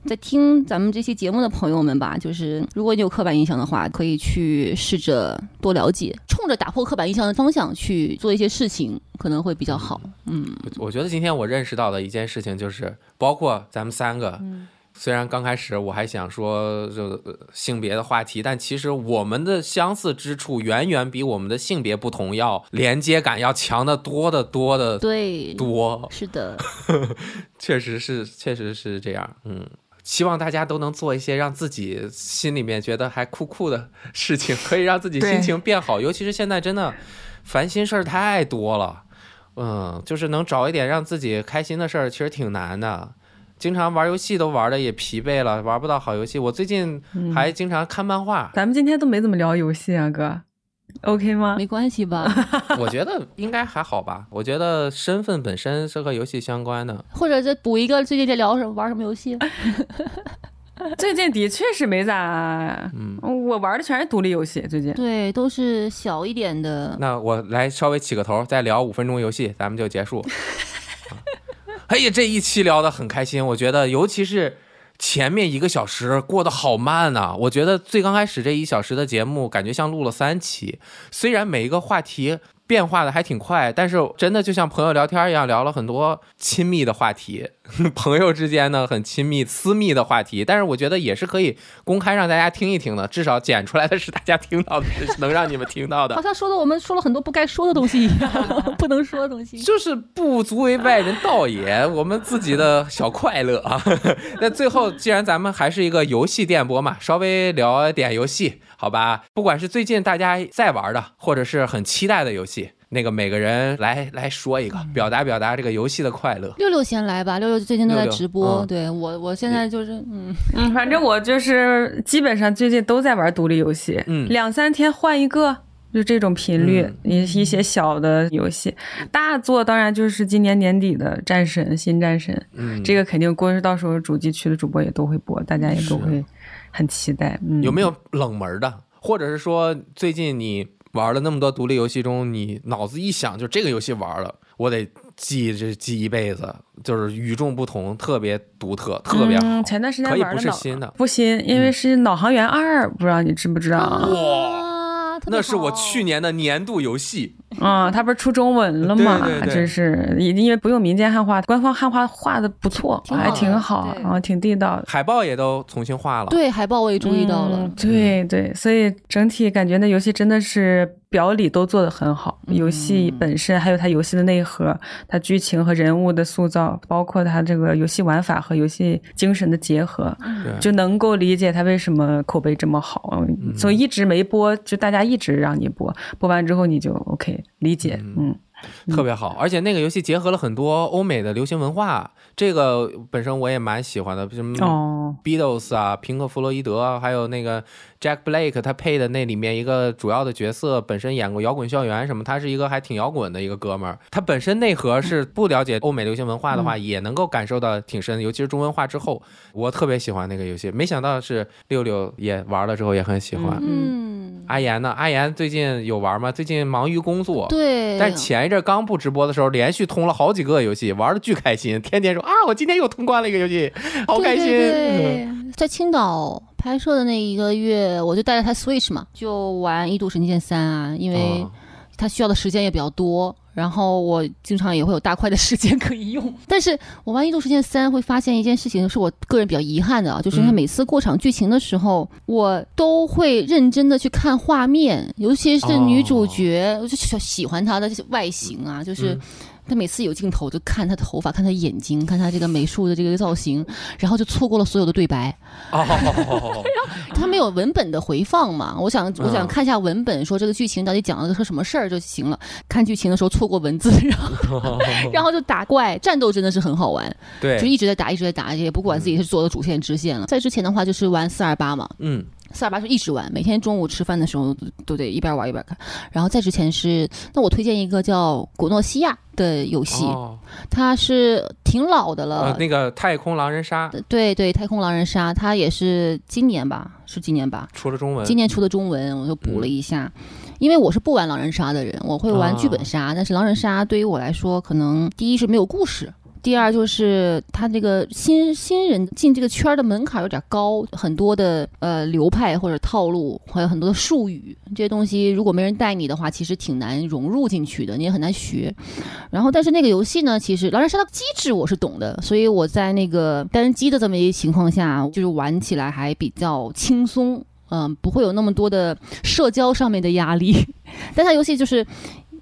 在听咱们这期节目的朋友们吧，就是如果你有刻板印象的话，可以去试着多了解，冲着打破刻板印象的方向去做一些事情，可能会比较好。嗯，我觉得今天我认识到的一件事情就是，包括咱们三个，虽然刚开始我还想说这个呃性别的话题，但其实我们的相似之处远远比我们的性别不同要连接感要强的多的多的对，多，是的，确实是，确实是这样，嗯。希望大家都能做一些让自己心里面觉得还酷酷的事情，可以让自己心情变好。尤其是现在真的烦心事儿太多了，嗯，就是能找一点让自己开心的事儿，其实挺难的。经常玩游戏都玩的也疲惫了，玩不到好游戏。我最近还经常看漫画，咱们今天都没怎么聊游戏啊，哥，OK 吗？没关系吧？我觉得应该还好吧。我觉得身份本身是和游戏相关的，或者再补一个，最近在聊什么玩什么游戏？最近的确是没咋，嗯。我玩的全是独立游戏，最近。对，都是小一点的。那我来稍微起个头，再聊五分钟游戏，咱们就结束。哎呀，这一期聊得很开心，我觉得，尤其是前面一个小时过得好慢呐、我觉得最刚开始这一小时的节目，感觉像录了三期。虽然每一个话题变化的还挺快，但是真的就像朋友聊天一样，聊了很多亲密的话题，朋友之间呢很亲密、私密的话题。但是我觉得也是可以公开让大家听一听的，至少剪出来的是大家听到的，是能让你们听到的好。像说的我们说了很多不该说的东西一样，不能说的东西。就是不足为外人道也，我们自己的小快乐啊。那最后，既然咱们还是一个游戏电波嘛，稍微聊点游戏，好吧？不管是最近大家在玩的，或者是很期待的游戏，那个每个人来来说一个，表达表达这个游戏的快乐。六六先来吧，六六最近都在六六直播，嗯。对我我现在就是嗯，嗯，反正我就是基本上最近都在玩独立游戏，嗯。两三天换一个，就这种频率。嗯。一、一些小的游戏，大作当然就是今年年底的《战神》新《战神》，嗯，这个肯定估计到时候主机区的主播也都会播，大家也都会很期待。嗯，有没有冷门的，或者是说最近你玩了那么多独立游戏中，你脑子一想就这个游戏玩了，我得记这记一辈子，就是与众不同，特别独特，特别好。嗯、前段时间可以不玩的脑是新的嗯不新，因为是《脑航员二》，不知道你知不知道？那是我去年的年度游戏，啊、它不是出中文了吗？对对对就是因为不用民间汉化，官方汉化画的不错，还挺好的挺好，对啊，挺地道的。海报也都重新画了。对海报我也注意到了嗯，对对，所以整体感觉那游戏真的是表里都做得很好，嗯。游戏本身还有它游戏的内核，它剧情和人物的塑造，包括它这个游戏玩法和游戏精神的结合，就能够理解它为什么口碑这么好。所以一直没播，就大家一直让你播，播完之后你就 OK 理解，嗯。特别好，而且那个游戏结合了很多欧美的流行文化，这个本身我也蛮喜欢的，什么哦，Beatles 啊，平克·弗洛伊德啊，还有那个 Jack Blake 他配的那里面一个主要的角色，本身演过《摇滚校园》什么，他是一个还挺摇滚的一个哥们儿。他本身内核是不了解欧美流行文化的话，也能够感受到挺深的，尤其是中文化之后，我特别喜欢那个游戏。没想到是六六也玩了之后也很喜欢。嗯，阿岩呢？阿岩最近有玩吗？最近忙于工作。对，但前一阵刚不直播的时候，连续通了好几个游戏，玩的巨开心，天天说啊，我今天又通关了一个游戏，好开心。对对 对在青岛拍摄的那一个月，我就带着他 Switch 嘛，就玩《异度神剑三》啊，因为哦它需要的时间也比较多。然后我经常也会有大块的时间可以用，但是我玩《异度神剑三》会发现一件事情，是我个人比较遗憾的啊，就是因为嗯。每次过场剧情的时候，我都会认真的去看画面，尤其是女主角，我就喜喜欢她的外形啊，就是嗯他每次有镜头就看他头发，看他眼睛，看他这个美术的这个造型，然后就错过了所有的对白。哦，他没有文本的回放嘛？我想，我想嗯看一下文本，说这个剧情到底讲了个什么事儿就行了。看剧情的时候错过文字，然后然后就打怪，战斗真的是很好玩，对就，一直在打，一直在打，也不管自己是做的主线支线了。在之前的话就是玩四二八嘛，嗯，四二八是一直玩，每天中午吃饭的时候都得一边玩一边看。然后在之前是，那我推荐一个叫《古诺西亚》的游戏，哦，它是挺老的呃了，，那个太空狼人杀对对，太空狼人杀，它也是今年吧，是今年吧，出了中文，今年出的中文，我就补了一下。因为我是不玩狼人杀的人，我会玩剧本杀，但是狼人杀对于我来说，可能第一是没有故事。第二就是他这个新新人进这个圈儿的门槛有点高，很多的呃流派或者套路，还有很多的术语，这些东西如果没人带你的话，其实挺难融入进去的，你也很难学。然后，但是那个游戏呢，其实狼人杀的机制我是懂的，所以我在那个单机的这么一个情况下，就是玩起来还比较轻松，嗯、不会有那么多的社交上面的压力。但它游戏就是，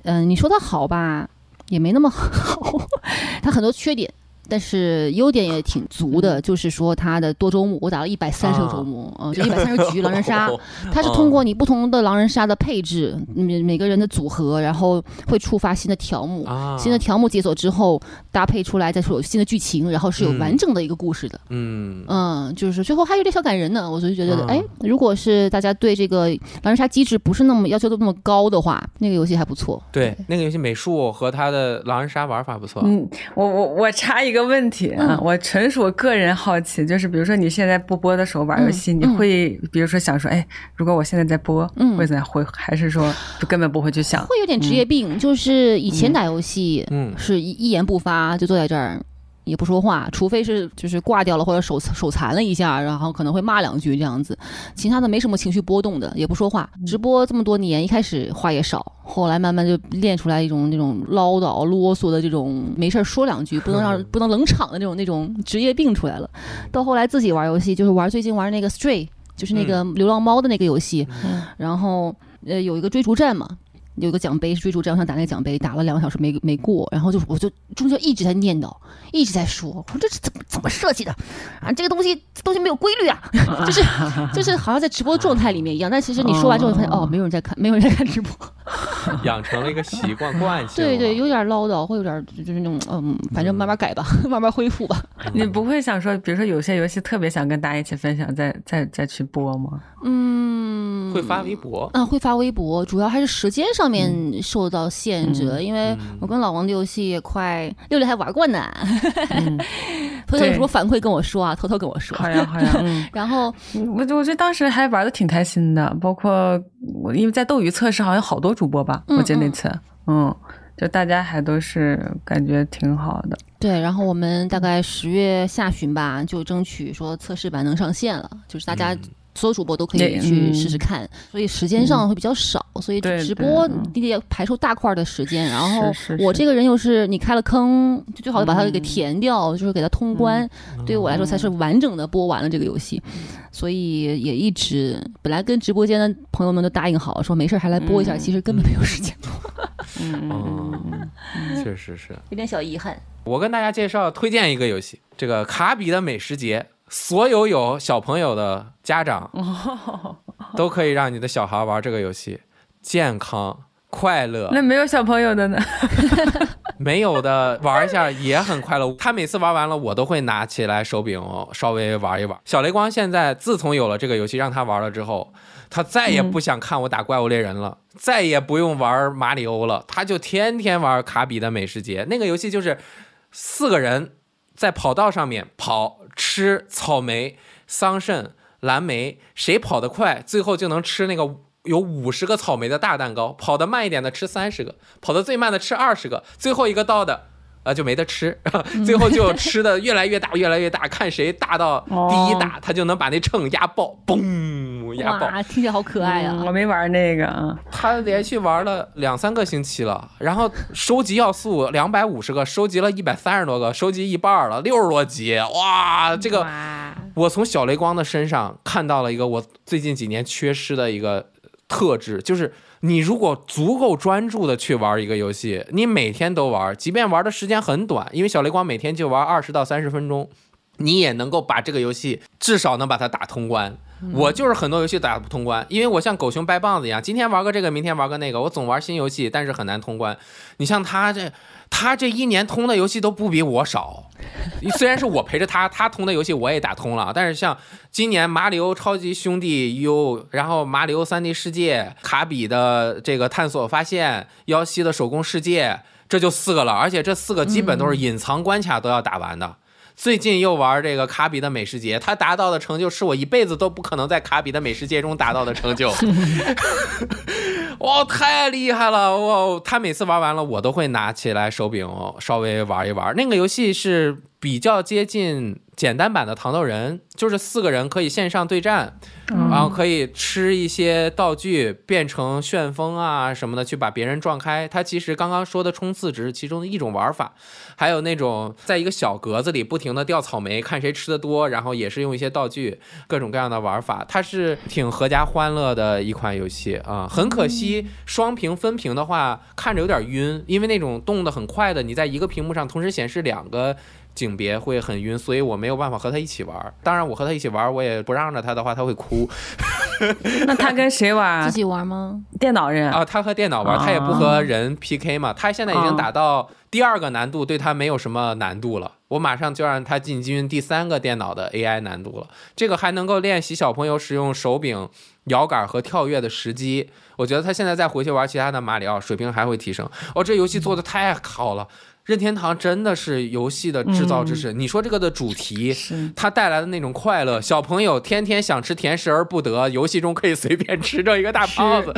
嗯、你说它好吧，也没那么好，他很多缺点。但是优点也挺足的，就是说它的多周目，我打了一百三十个周目，嗯、就一百三十局 狼人杀，它是通过你不同的狼人杀的配置，每每个人的组合，然后会触发新的条目，啊，新的条目解锁之后搭配出来，再说有新的剧情，然后是有嗯完整的一个故事的。嗯。嗯，就是最后还有点小感人呢，我就觉得，嗯哎，如果是大家对这个狼人杀机制不是那么要求的那么高的话，那个游戏还不错。对，那个游戏美术和它的狼人杀玩法不错。嗯，我我我插一个问题啊，嗯我纯属个人好奇，就是比如说你现在不播的时候玩游戏，你会比如说想说，哎，如果我现在在播，嗯会怎样？会还是说就根本不会去想？会有点职业病，就是以前打游戏嗯是一一言不发就坐在这儿。也不说话，除非是就是挂掉了或者手手残了一下，然后可能会骂两句这样子，其他的没什么情绪波动的，也不说话。直播这么多年，一开始话也少，后来慢慢就练出来一种那种唠叨、啰嗦的这种没事儿说两句，不能让不能冷场的那种那种职业病出来了。到后来自己玩游戏，就是玩最近玩那个 Stray，就是那个流浪猫的那个游戏，嗯然后呃有一个追逐战嘛。有个奖杯是追逐战，我想打那个奖杯，打了两个小时没没过，然后就我就中间一直在念叨，一直在说，我说这是怎么怎么设计的啊？这个东西这东西没有规律啊，就是就是好像在直播状态里面一样，但其实你说完之后发现哦，没有人在看，没有人在看直播，养成了一个习惯 惯性。对对，，有点唠叨，会有点就是那种嗯，反正慢慢改吧，慢慢恢复吧。你不会想说，比如说有些游戏特别想跟大家一起分享，再再再去播吗？嗯，会发微博。啊，会发微博，主要还是时间上面受到限制，嗯因为我跟老王的游戏也快六六还玩过呢，嗯，偷偷有什么反馈跟我说啊，偷偷跟我说。好呀好呀，嗯。然后我我觉得当时还玩的挺开心的，包括我因为在斗鱼测试好像好多主播吧，嗯我记得那次，嗯，就大家还都是感觉挺好的，对，然后我们大概十月下旬吧，就争取说测试版能上线了，就是大家嗯所有主播都可以去嗯。试试看，所以时间上会比较少，所以直播得排出大块儿的时间。然后我这个人又是你开了坑，就最好把它给填掉，就是给它通关，嗯。对于我来说才是完整的播完了这个游戏。所以也一直本来跟直播间的朋友们都答应好，说没事还来播一下，嗯。其实根本没有时间，嗯，确实是。有点小遗憾。我跟大家介绍推荐一个游戏，这个卡比的美食节，所有有小朋友的家长哦 都可以让你的小孩玩这个游戏，健康、快乐。那没有小朋友的呢？没有的玩一下也很快乐。他每次玩完了，我都会拿起来手柄稍微玩一玩。小雷光现在自从有了这个游戏让他玩了之后，他再也不想看我打怪物猎人了，再也不用玩马里欧了，他就天天玩卡比的美食节。那个游戏就是四个人在跑道上面跑，吃草莓、桑葚、蓝莓，谁跑得快，最后就能吃那个。有五十个草莓的大蛋糕，跑得慢一点的吃三十个，跑得最慢的吃二十个，最后一个到的，啊就没得吃，最后就吃的越来越大，越来越大，看谁大到第一大，他就能把那秤压爆，嘣压爆。哇，听起来好可爱啊！我没玩那个啊，他连续玩了两三个星期了，然后收集要素两百五十个，收集了一百三十多个，收集一半了，六十多级，哇，这个我从小雷光的身上看到了一个我最近几年缺失的一个。特质就是，你如果足够专注的去玩一个游戏，你每天都玩，即便玩的时间很短，因为小雷光每天就玩二十到三十分钟，你也能够把这个游戏至少能把它打通关。我就是很多游戏打不通关，因为我像狗熊掰棒子一样，今天玩个这个，明天玩个那个，我总玩新游戏，但是很难通关。你像他这。他这一年通的游戏都不比我少，虽然是我陪着他，他通的游戏我也打通了。但是像今年马里奥超级兄弟 U，然后马里奥三 D 世界，卡比的这个探索发现，妖西的手工世界，这就四个了。而且这四个基本都是隐藏关卡都要打完的。最近又玩这个卡比的美食节，他达到的成就是我一辈子都不可能在卡比的美食节中达到的成就。哇，太厉害了！哇，他每次玩完了，我都会拿起来手柄稍微玩一玩。那个游戏是比较接近。简单版的糖豆人就是四个人可以线上对战，然后可以吃一些道具变成旋风啊什么的去把别人撞开。它其实刚刚说的冲刺只是其中的一种玩法，还有那种在一个小格子里不停的掉草莓，看谁吃的多，然后也是用一些道具，各种各样的玩法。它是挺合家欢乐的一款游戏啊。很可惜双屏分屏的话看着有点晕，因为那种动的很快的，你在一个屏幕上同时显示两个。景别会很晕，所以我没有办法和他一起玩。当然，我和他一起玩，我也不让着他的话，他会哭。那他跟谁玩？自己玩吗？电脑人啊，他和电脑玩，他也不和人 PK 嘛。他现在已经打到第二个难度，对他没有什么难度了。我马上就让他进军第三个电脑的 AI 难度了。这个还能够练习小朋友使用手柄、摇杆和跳跃的时机。我觉得他现在再回去玩其他的马里奥，水平还会提升。哦，这游戏做的太好了。任天堂真的是游戏的制造之神。你说这个的主题，它带来的那种快乐，小朋友天天想吃甜食而不得，游戏中可以随便吃着一个大胖子。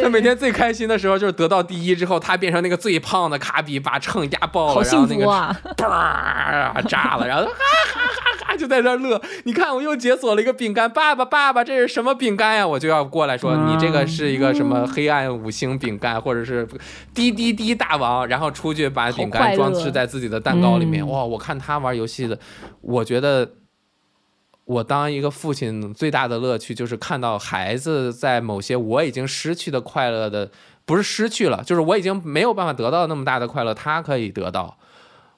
他每天最开心的时候就是得到第一之后，他变成那个最胖的卡比，把秤压爆了，然后那个叭炸了，然后哈哈哈哈就在那乐。你看我又解锁了一个饼干，爸爸爸爸，这是什么饼干呀？我就要过来说，你这个是一个什么黑暗五星饼干，或者是滴滴滴大王，然后出去把饼干。装饰在自己的蛋糕里面，哇！我看他玩游戏的，我觉得我当一个父亲最大的乐趣就是看到孩子在某些我已经失去的快乐的，不是失去了，就是我已经没有办法得到那么大的快乐，他可以得到。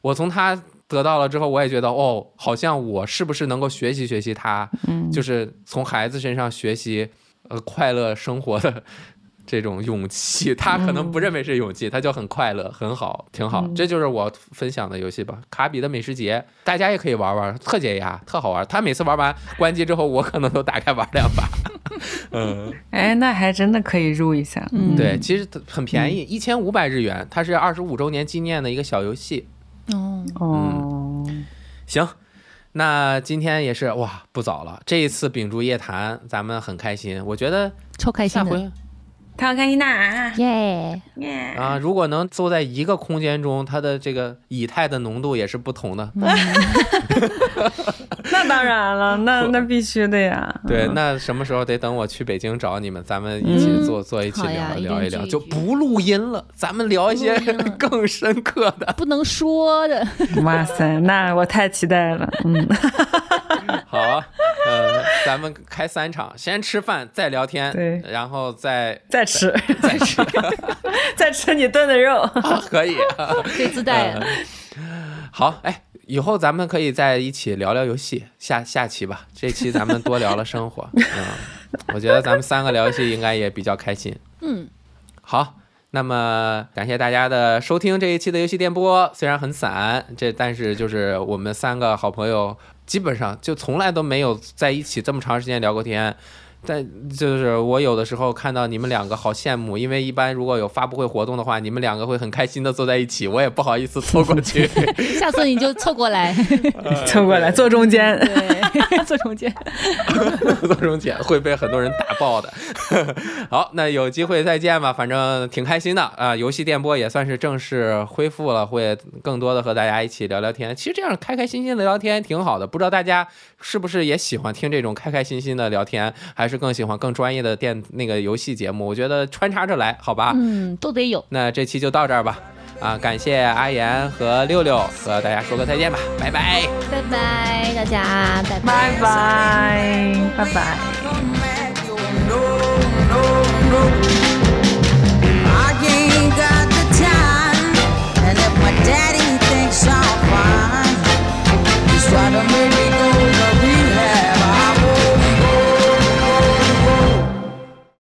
我从他得到了之后，我也觉得哦，好像我是不是能够学习学习他，就是从孩子身上学习呃快乐生活的。这种勇气，他可能不认为是勇气，他就很快乐，很好，挺好。这就是我分享的游戏吧。卡比的美食节，大家也可以玩玩，特解压，特好玩。他每次玩完关机之后，我可能都打开玩两把。嗯，哎，那还真的可以入一下。嗯对，其实很便宜，一千五百日元，它是二十五周年纪念的一个小游戏。哦哦，行，那今天也是哇，不早了。这一次秉烛夜谈，咱们很开心，我觉得超开心的。他好开心呐！耶耶啊！如果能坐在一个空间中，它的这个以太的浓度也是不同的。那当然了，那 那必须的呀。对，那什么时候得等我去北京找你们，咱们一起坐坐一起聊聊一聊，就不录音了，咱们聊一些更深刻的，不能说的。哇塞，那我太期待了。嗯，好啊，呃，咱们开三场，先吃饭，再聊天，对，然后再再。吃，再吃 再吃你炖的肉，可以，可以自带。好，哎，以后咱们可以在一起聊聊游戏，下下期吧。这期咱们多聊了生活，嗯，我觉得咱们三个聊游戏应该也比较开心。嗯，好，那么感谢大家的收听这一期的游戏电波，虽然很散，这但是就是我们三个好朋友基本上就从来都没有在一起这么长时间聊过天。但就是我有的时候看到你们两个好羡慕，因为一般如果有发布会活动的话，你们两个会很开心的坐在一起，我也不好意思凑过去。下次你就凑过来，凑过来坐中间。对，坐中间。坐中间会被很多人打爆的。好，那有机会再见吧，反正挺开心的啊。游戏电波也算是正式恢复了，会更多的和大家一起聊聊天。其实这样开开心心的聊天挺好的，不知道大家是不是也喜欢听这种开开心心的聊天，还是更喜欢更专业的电那个游戏节目，我觉得穿插着来，好吧？嗯，都得有。那这期就到这儿吧，啊，感谢阿言和六六和大家说个再见吧，拜拜，拜拜，大家拜拜，拜拜，拜拜。Daddy thinks fine. me